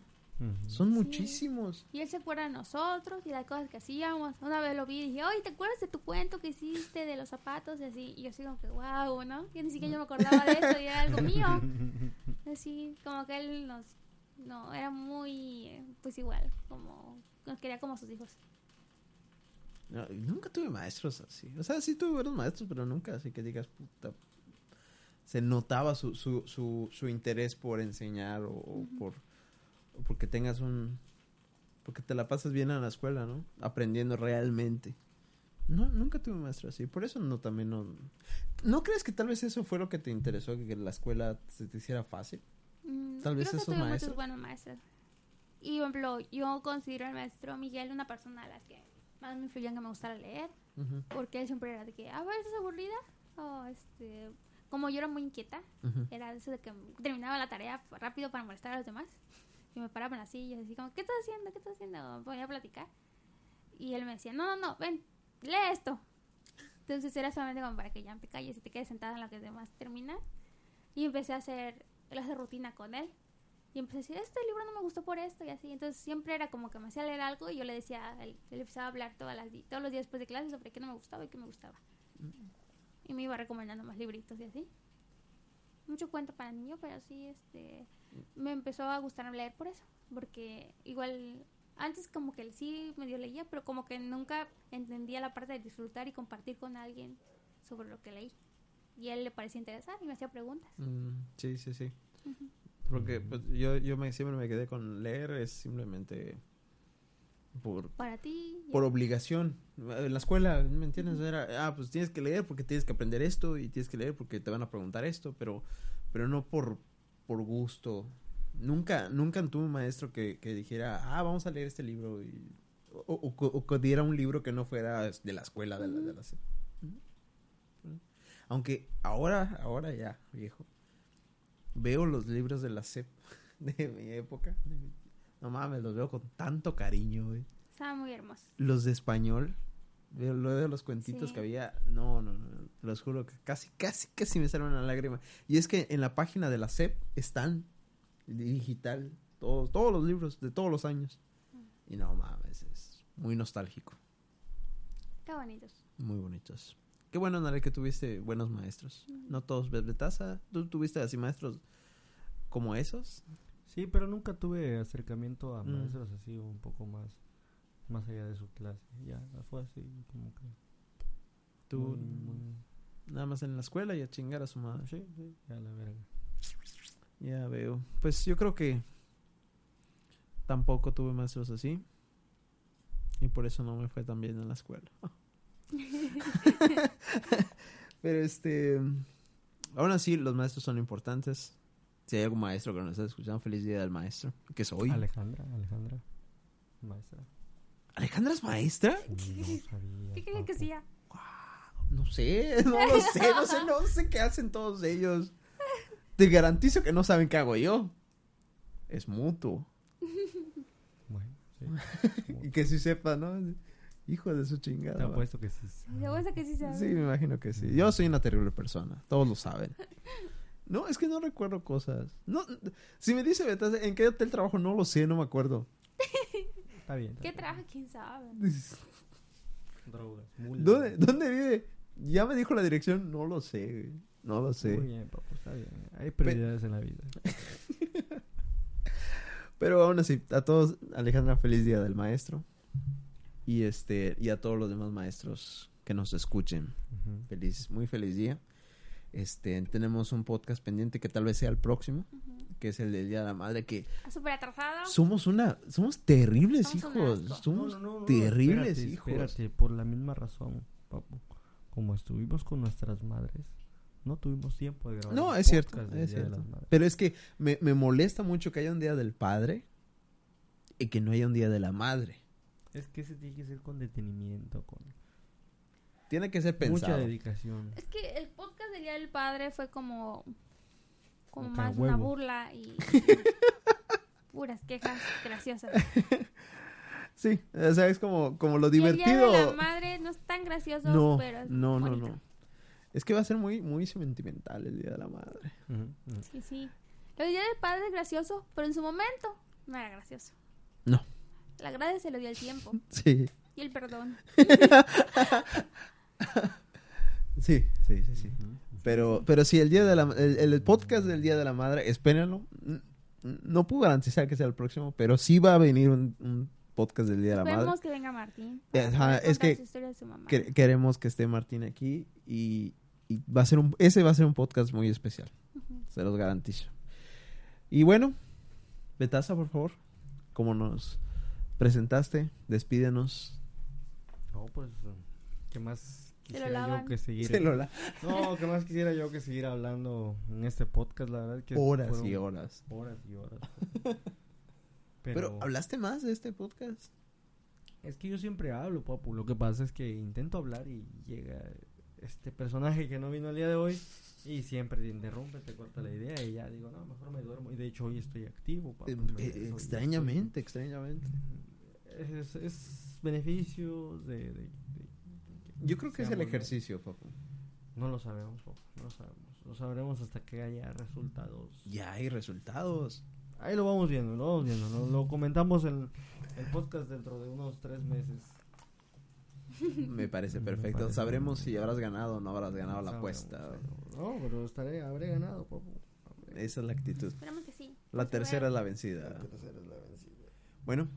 Son Sí. muchísimos. Y él se acuerda de nosotros y las cosas que hacíamos. Una vez lo vi y dije, oye, ¿te acuerdas de tu cuento que hiciste de los zapatos? Y así, y yo así como que, wow, ¿no? Yo ni siquiera yo me acordaba de eso y era algo mío. Así, como que él nos, no, era muy, eh, pues igual, como, nos quería como sus hijos. No, nunca tuve maestros así. O sea, sí tuve buenos maestros, pero nunca así que digas, puta. Se notaba su, su, su, su interés por enseñar o, o por o porque tengas un... Porque te la pasas bien en la escuela, ¿no? Aprendiendo realmente. No, nunca tuve maestro así. Por eso no también no... ¿No crees que tal vez eso fue lo que te interesó? Que la escuela se te hiciera fácil. Mm, Tal vez creo que esos tuve maestros. muchos buenos maestros. Y, por ejemplo, yo considero al maestro Miguel una persona a la que más me influyó en que me gustara leer. Porque él siempre era de que, a ver, ¿estás aburrida? O este, como yo era muy inquieta, era eso de que terminaba la tarea rápido para molestar a los demás. Y me paraba en la silla, así como, ¿qué estás haciendo? ¿Qué estás haciendo? Ponía a platicar. Y él me decía, no, no, no, ven, lee esto. Entonces era solamente como para que ya te calles y te quedes sentada en lo que demás termina. Y empecé a hacer clase de rutina con él. Y empecé a decir, este libro no me gustó por esto y así. Entonces siempre era como que me hacía leer algo y yo le decía, él, él empezaba a hablar todas las, todos los días después de clase sobre qué no me gustaba y qué me gustaba. Y me iba recomendando más libritos y así. Mucho cuento para niño, pero sí, este, me empezó a gustar leer por eso. Porque igual, antes como que sí medio leía, pero como que nunca entendía la parte de disfrutar y compartir con alguien sobre lo que leí. Y a él le parecía interesar y me hacía preguntas. Mm, sí, sí, sí. Porque pues, yo, yo me, siempre me quedé con leer, es simplemente por, Para ti. por obligación. En la escuela, ¿me entiendes? Era, ah, pues tienes que leer porque tienes que aprender esto y tienes que leer porque te van a preguntar esto, pero, pero no por, por gusto. Nunca, nunca tuve un maestro que, que dijera, ah, vamos a leer este libro y, o, o- o que diera un libro que no fuera de la escuela, de la, de la. Aunque ahora, ahora ya, viejo, veo los libros de la SEP de mi época. No mames, los veo con tanto cariño, güey muy hermoso. los de español, lo de los cuentitos Sí. que había, no, no, no, te los juro que casi, casi, casi me sale una lágrima. Y es que en la página de la SEP están digital todos, todos los libros de todos los años. Y no mames, es muy nostálgico, Qué bonitos. muy bonitos. Qué bueno, Nare, que tuviste buenos maestros. No todos, Betaza, ¿tú tuviste así maestros como esos? Sí, pero nunca tuve acercamiento a Mm. maestros así un poco más más allá de su clase. Ya fue así como que Tú muy- muy- nada más en la escuela y a chingar a su madre. sí, sí, ya la verga. Ya veo. Pues yo creo que tampoco tuve maestros así. Y por eso no me fue tan bien en la escuela. Pero este. Aún así, los maestros son importantes. Si hay algún maestro que nos está escuchando, feliz día del maestro. Que soy. Alejandra, Alejandra, maestra. ¿Alejandra es maestra? No sabía. ¿Qué quería que hacía? No sé, no lo sé, no sé, no sé qué hacen todos ellos. Te garantizo que no saben qué hago yo. Es mutuo. Bueno, sí. Y que sí sepa, ¿no? Hijo de su chingada. Te apuesto que sí. De vuelta que sí sabe. Sí, me imagino que sí. Yo soy una terrible persona. Todos lo saben. No, es que no recuerdo cosas. No, si me dice Betas, ¿en qué hotel trabajo? No lo sé, no me acuerdo. Está bien. está ¿Qué bien. trabaja? ¿Quién sabe? Drogas. ¿Dónde, ¿Dónde vive? Ya me dijo la dirección. No lo sé, güey. No lo sé. Muy bien, papu, está bien. Hay prioridades en la vida. Pero aún así, a todos, Alejandra, feliz día del maestro. Y este, y a todos los demás maestros que nos escuchen. Feliz, muy feliz día. Este, tenemos un podcast pendiente que tal vez sea el próximo, Ujú. Que es el del Día de la Madre, que Ah, Súper atrasado. somos una, somos terribles Somos hijos, somos No, no, no, no, terribles espérate, hijos. Espérate, por la misma razón, papu. Como estuvimos con nuestras madres, no tuvimos tiempo de grabar. No, es cierto, es cierto. Pero es que me, me molesta mucho que haya un Día del Padre y que no haya un Día de la Madre. Es que se tiene que hacer con detenimiento, con Tiene que ser mucha pensado. dedicación. Es que el podcast del Día del Padre fue como. Como más una burla y. puras quejas graciosas. Sí, o sea, es como, como lo Y el Día divertido. de la Madre no es tan gracioso, No, pero es no, no, bonito. no. Es que va a ser muy, muy sentimental el Día de la Madre. Sí, sí. Del Día del Padre es gracioso, pero en su momento no era gracioso. No. La gracia se lo dio el tiempo Sí, y el perdón. sí, sí, sí, sí. Pero, pero sí, el día de la, el, el podcast del Día de la Madre, espérenlo. No puedo garantizar que sea el próximo, pero sí va a venir un, un podcast del Día de la Madre. Esperemos que venga Martín. Ajá, es que- su historia de su mamá. Que- queremos que esté Martín aquí y, y va a ser un, ese va a ser un podcast muy especial. Se los garantizo. Y bueno, Betasa, por favor, como nos presentaste, despídenos. No, pues, ¿qué más Se lo yo lavan. que seguir? Se lo la- No, ¿qué más quisiera yo que seguir hablando en este podcast? La verdad que Horas fueron y horas. Horas y horas. Pero, Pero, ¿hablaste más de este podcast? es que yo siempre hablo, papu. Lo que pasa es que intento hablar y llega este personaje que no vino el día de hoy y siempre te interrumpe, te corta la idea y ya digo, no, mejor me duermo. Y de hecho hoy estoy activo, papu. Eh, me- eh, estoy- extrañamente, extrañamente. Es, es beneficio de, de- de- Yo creo que es el ejercicio, papu. No lo sabemos, papu, no lo sabemos. lo sabremos hasta que haya resultados. Ya hay resultados. Ahí lo vamos viendo, lo vamos viendo. Lo, lo comentamos en el podcast dentro de unos tres meses. Me parece Me perfecto. parece Sabremos si habrás ganado o no habrás ganado la apuesta. No, pero estaré, habré ganado, papu. Habré- Esa es la actitud. Esperamos que sí. La tercera es la vencida. La tercera es la vencida. Bueno,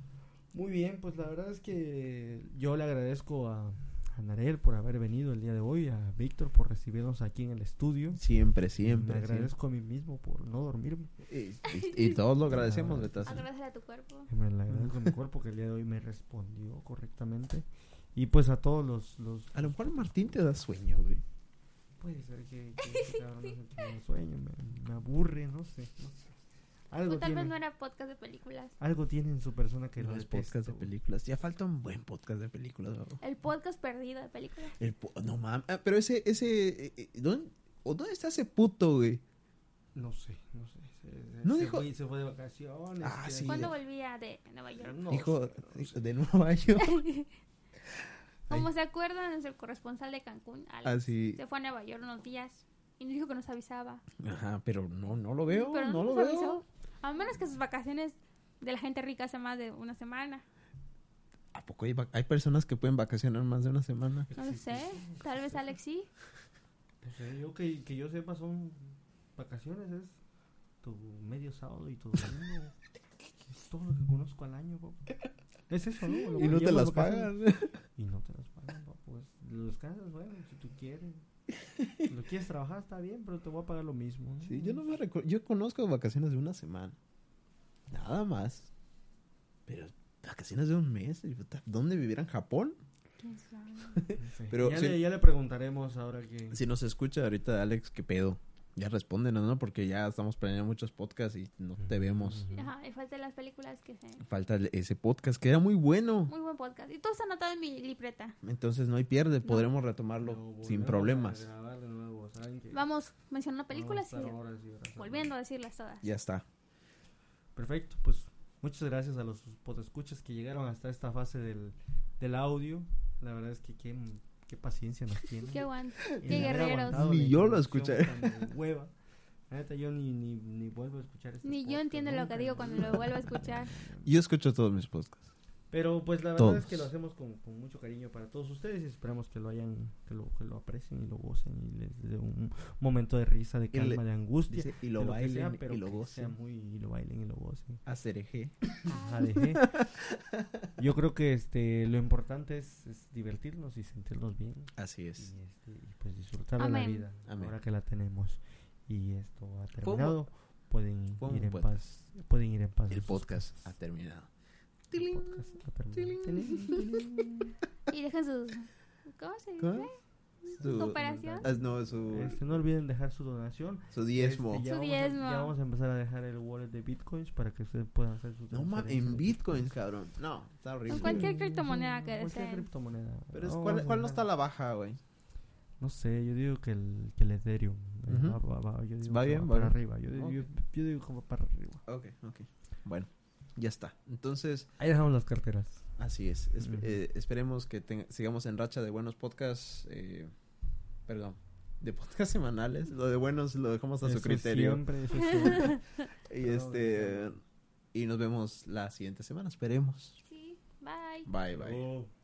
Muy bien, pues la verdad es que yo le agradezco a, a Narel por haber venido el día de hoy, a Víctor por recibirnos aquí en el estudio. siempre, siempre. Me agradezco a mí mismo por no dormirme. siempre. Y, y- y todos lo agradecemos, Ah, Betas. Agradecer a tu cuerpo. Me le agradezco a mi cuerpo que el día de hoy me respondió correctamente. Y pues a todos los... los A lo mejor Martín te da sueño, güey. puede ser que, que ese cabrón no se tenga sueño, me, me aburre, no sé. no sé. Algo, O tal vez tiene, no era podcast de películas. algo tiene en su persona que No es podcast de películas. Ya falta un buen podcast de películas. ¿no? El podcast perdido de películas. El po- no mames. Ah, pero ese, ese, eh, eh, ¿dónde, o ¿dónde está ese puto, güey? No sé, no sé. Se, se- No se dijo- fue, se fue de vacaciones. Ah, sí. ¿Cuándo volvía de Nueva York? No sé. de Nueva York. Como se acuerdan, nuestro corresponsal de Cancún, Alex, Ah, sí. se fue a Nueva York unos días y nos dijo que nos avisaba. Ajá, pero no, no lo veo. Pero no no lo veo. avisó. A menos que sus vacaciones de la gente rica hace más de una semana. ¿A poco hay, hay personas que pueden vacacionar más de una semana? No lo sé. Tal vez Alex sí. No sé, yo que, que yo sepa son vacaciones, es tu medio sábado y tu domingo. es todo lo que conozco al año, papu. Es eso, ¿no? Lo Y no te las pagan. Y no te las pagan, papu. es- Lo descansas, bueno, si tú quieres. Lo quieres trabajar, está bien, pero te voy a pagar lo mismo. ¿no? Sí, yo no me recuerdo. Yo conozco vacaciones de una semana. Nada más. Pero vacaciones de un mes. ¿Dónde vivirá en Japón? ¿Quién sabe? No sé. Pero ya, le, ya le preguntaremos ahora que... Si nos escucha ahorita, Alex, ¿qué pedo? Ya respóndenos, ¿no? Porque ya estamos planeando muchos podcasts y no te vemos. Ajá, y falta las películas que se... Falta ese podcast que era muy bueno. Muy buen podcast. Y todo está anotado en mi libreta. Entonces no hay pierde, podremos retomarlo Lo sin problemas. a grabar de nuevo, ¿saben que Vamos mencionando vamos a películas estar y horas y horas volviendo a decirlas todas. Ya está. Perfecto, pues muchas gracias a los podescuchas que llegaron hasta esta fase del, del audio. La verdad es que qué, qué paciencia nos tienen. Qué guan. Y qué guerreros. Ni yo lo escuché. Hueva. La neta, yo ni, ni, ni vuelvo a escuchar este Ni yo podcast, entiendo lo nunca, que digo cuando lo vuelvo a escuchar. Yo escucho todos mis podcasts. Pero pues la verdad Todos. es que lo hacemos con, con mucho cariño para todos ustedes y esperamos que lo hayan, que lo, que lo aprecien y lo gocen y les dé un momento de risa, de Y le- calma, de angustia. Dice, y lo bailen sea, pero y lo gocen. muy, y lo bailen y lo gocen. Hacer eje. ADG. Yo creo que este lo importante es, es divertirnos y sentirnos bien Así y, es. este, y, pues disfrutar de la Amén. vida Amén. ahora que la tenemos y esto ha terminado pueden ir en paz pueden ir en paz El a podcast casas. ha terminado. Podcast ha terminado. Y dejen sus... ¿Cómo se dice? ¿Cómo? Su- Cooperación. Ah, no, su, Este, no olviden dejar su donación su diezmo. Este, ya, Su vamos a, diezmo. ya vamos a empezar a dejar el wallet de bitcoins para que ustedes puedan hacer sus No mames, en bitcoins, cabrón. No, está horrible. En cualquier criptomoneda que Cualquier deseen. criptomoneda. Pero es, No, ¿cuál, a cuál no está a la baja, güey? No sé, yo digo que el, que el Ethereum. eh, Ujú. va, va- va- yo digo Va que bien, para bien. arriba. Yo, digo- Ok. yo, yo digo como para arriba. Ok, ok. Bueno, ya está. Entonces, Ahí dejamos las carteras. así es. Eh, esperemos que sigamos en racha de buenos podcasts. eh, perdón, de podcasts semanales. Lo de buenos lo dejamos a su criterio. Siempre, eso siempre. Y este y nos vemos la siguiente semana, esperemos. Sí, bye. Bye bye. Oh.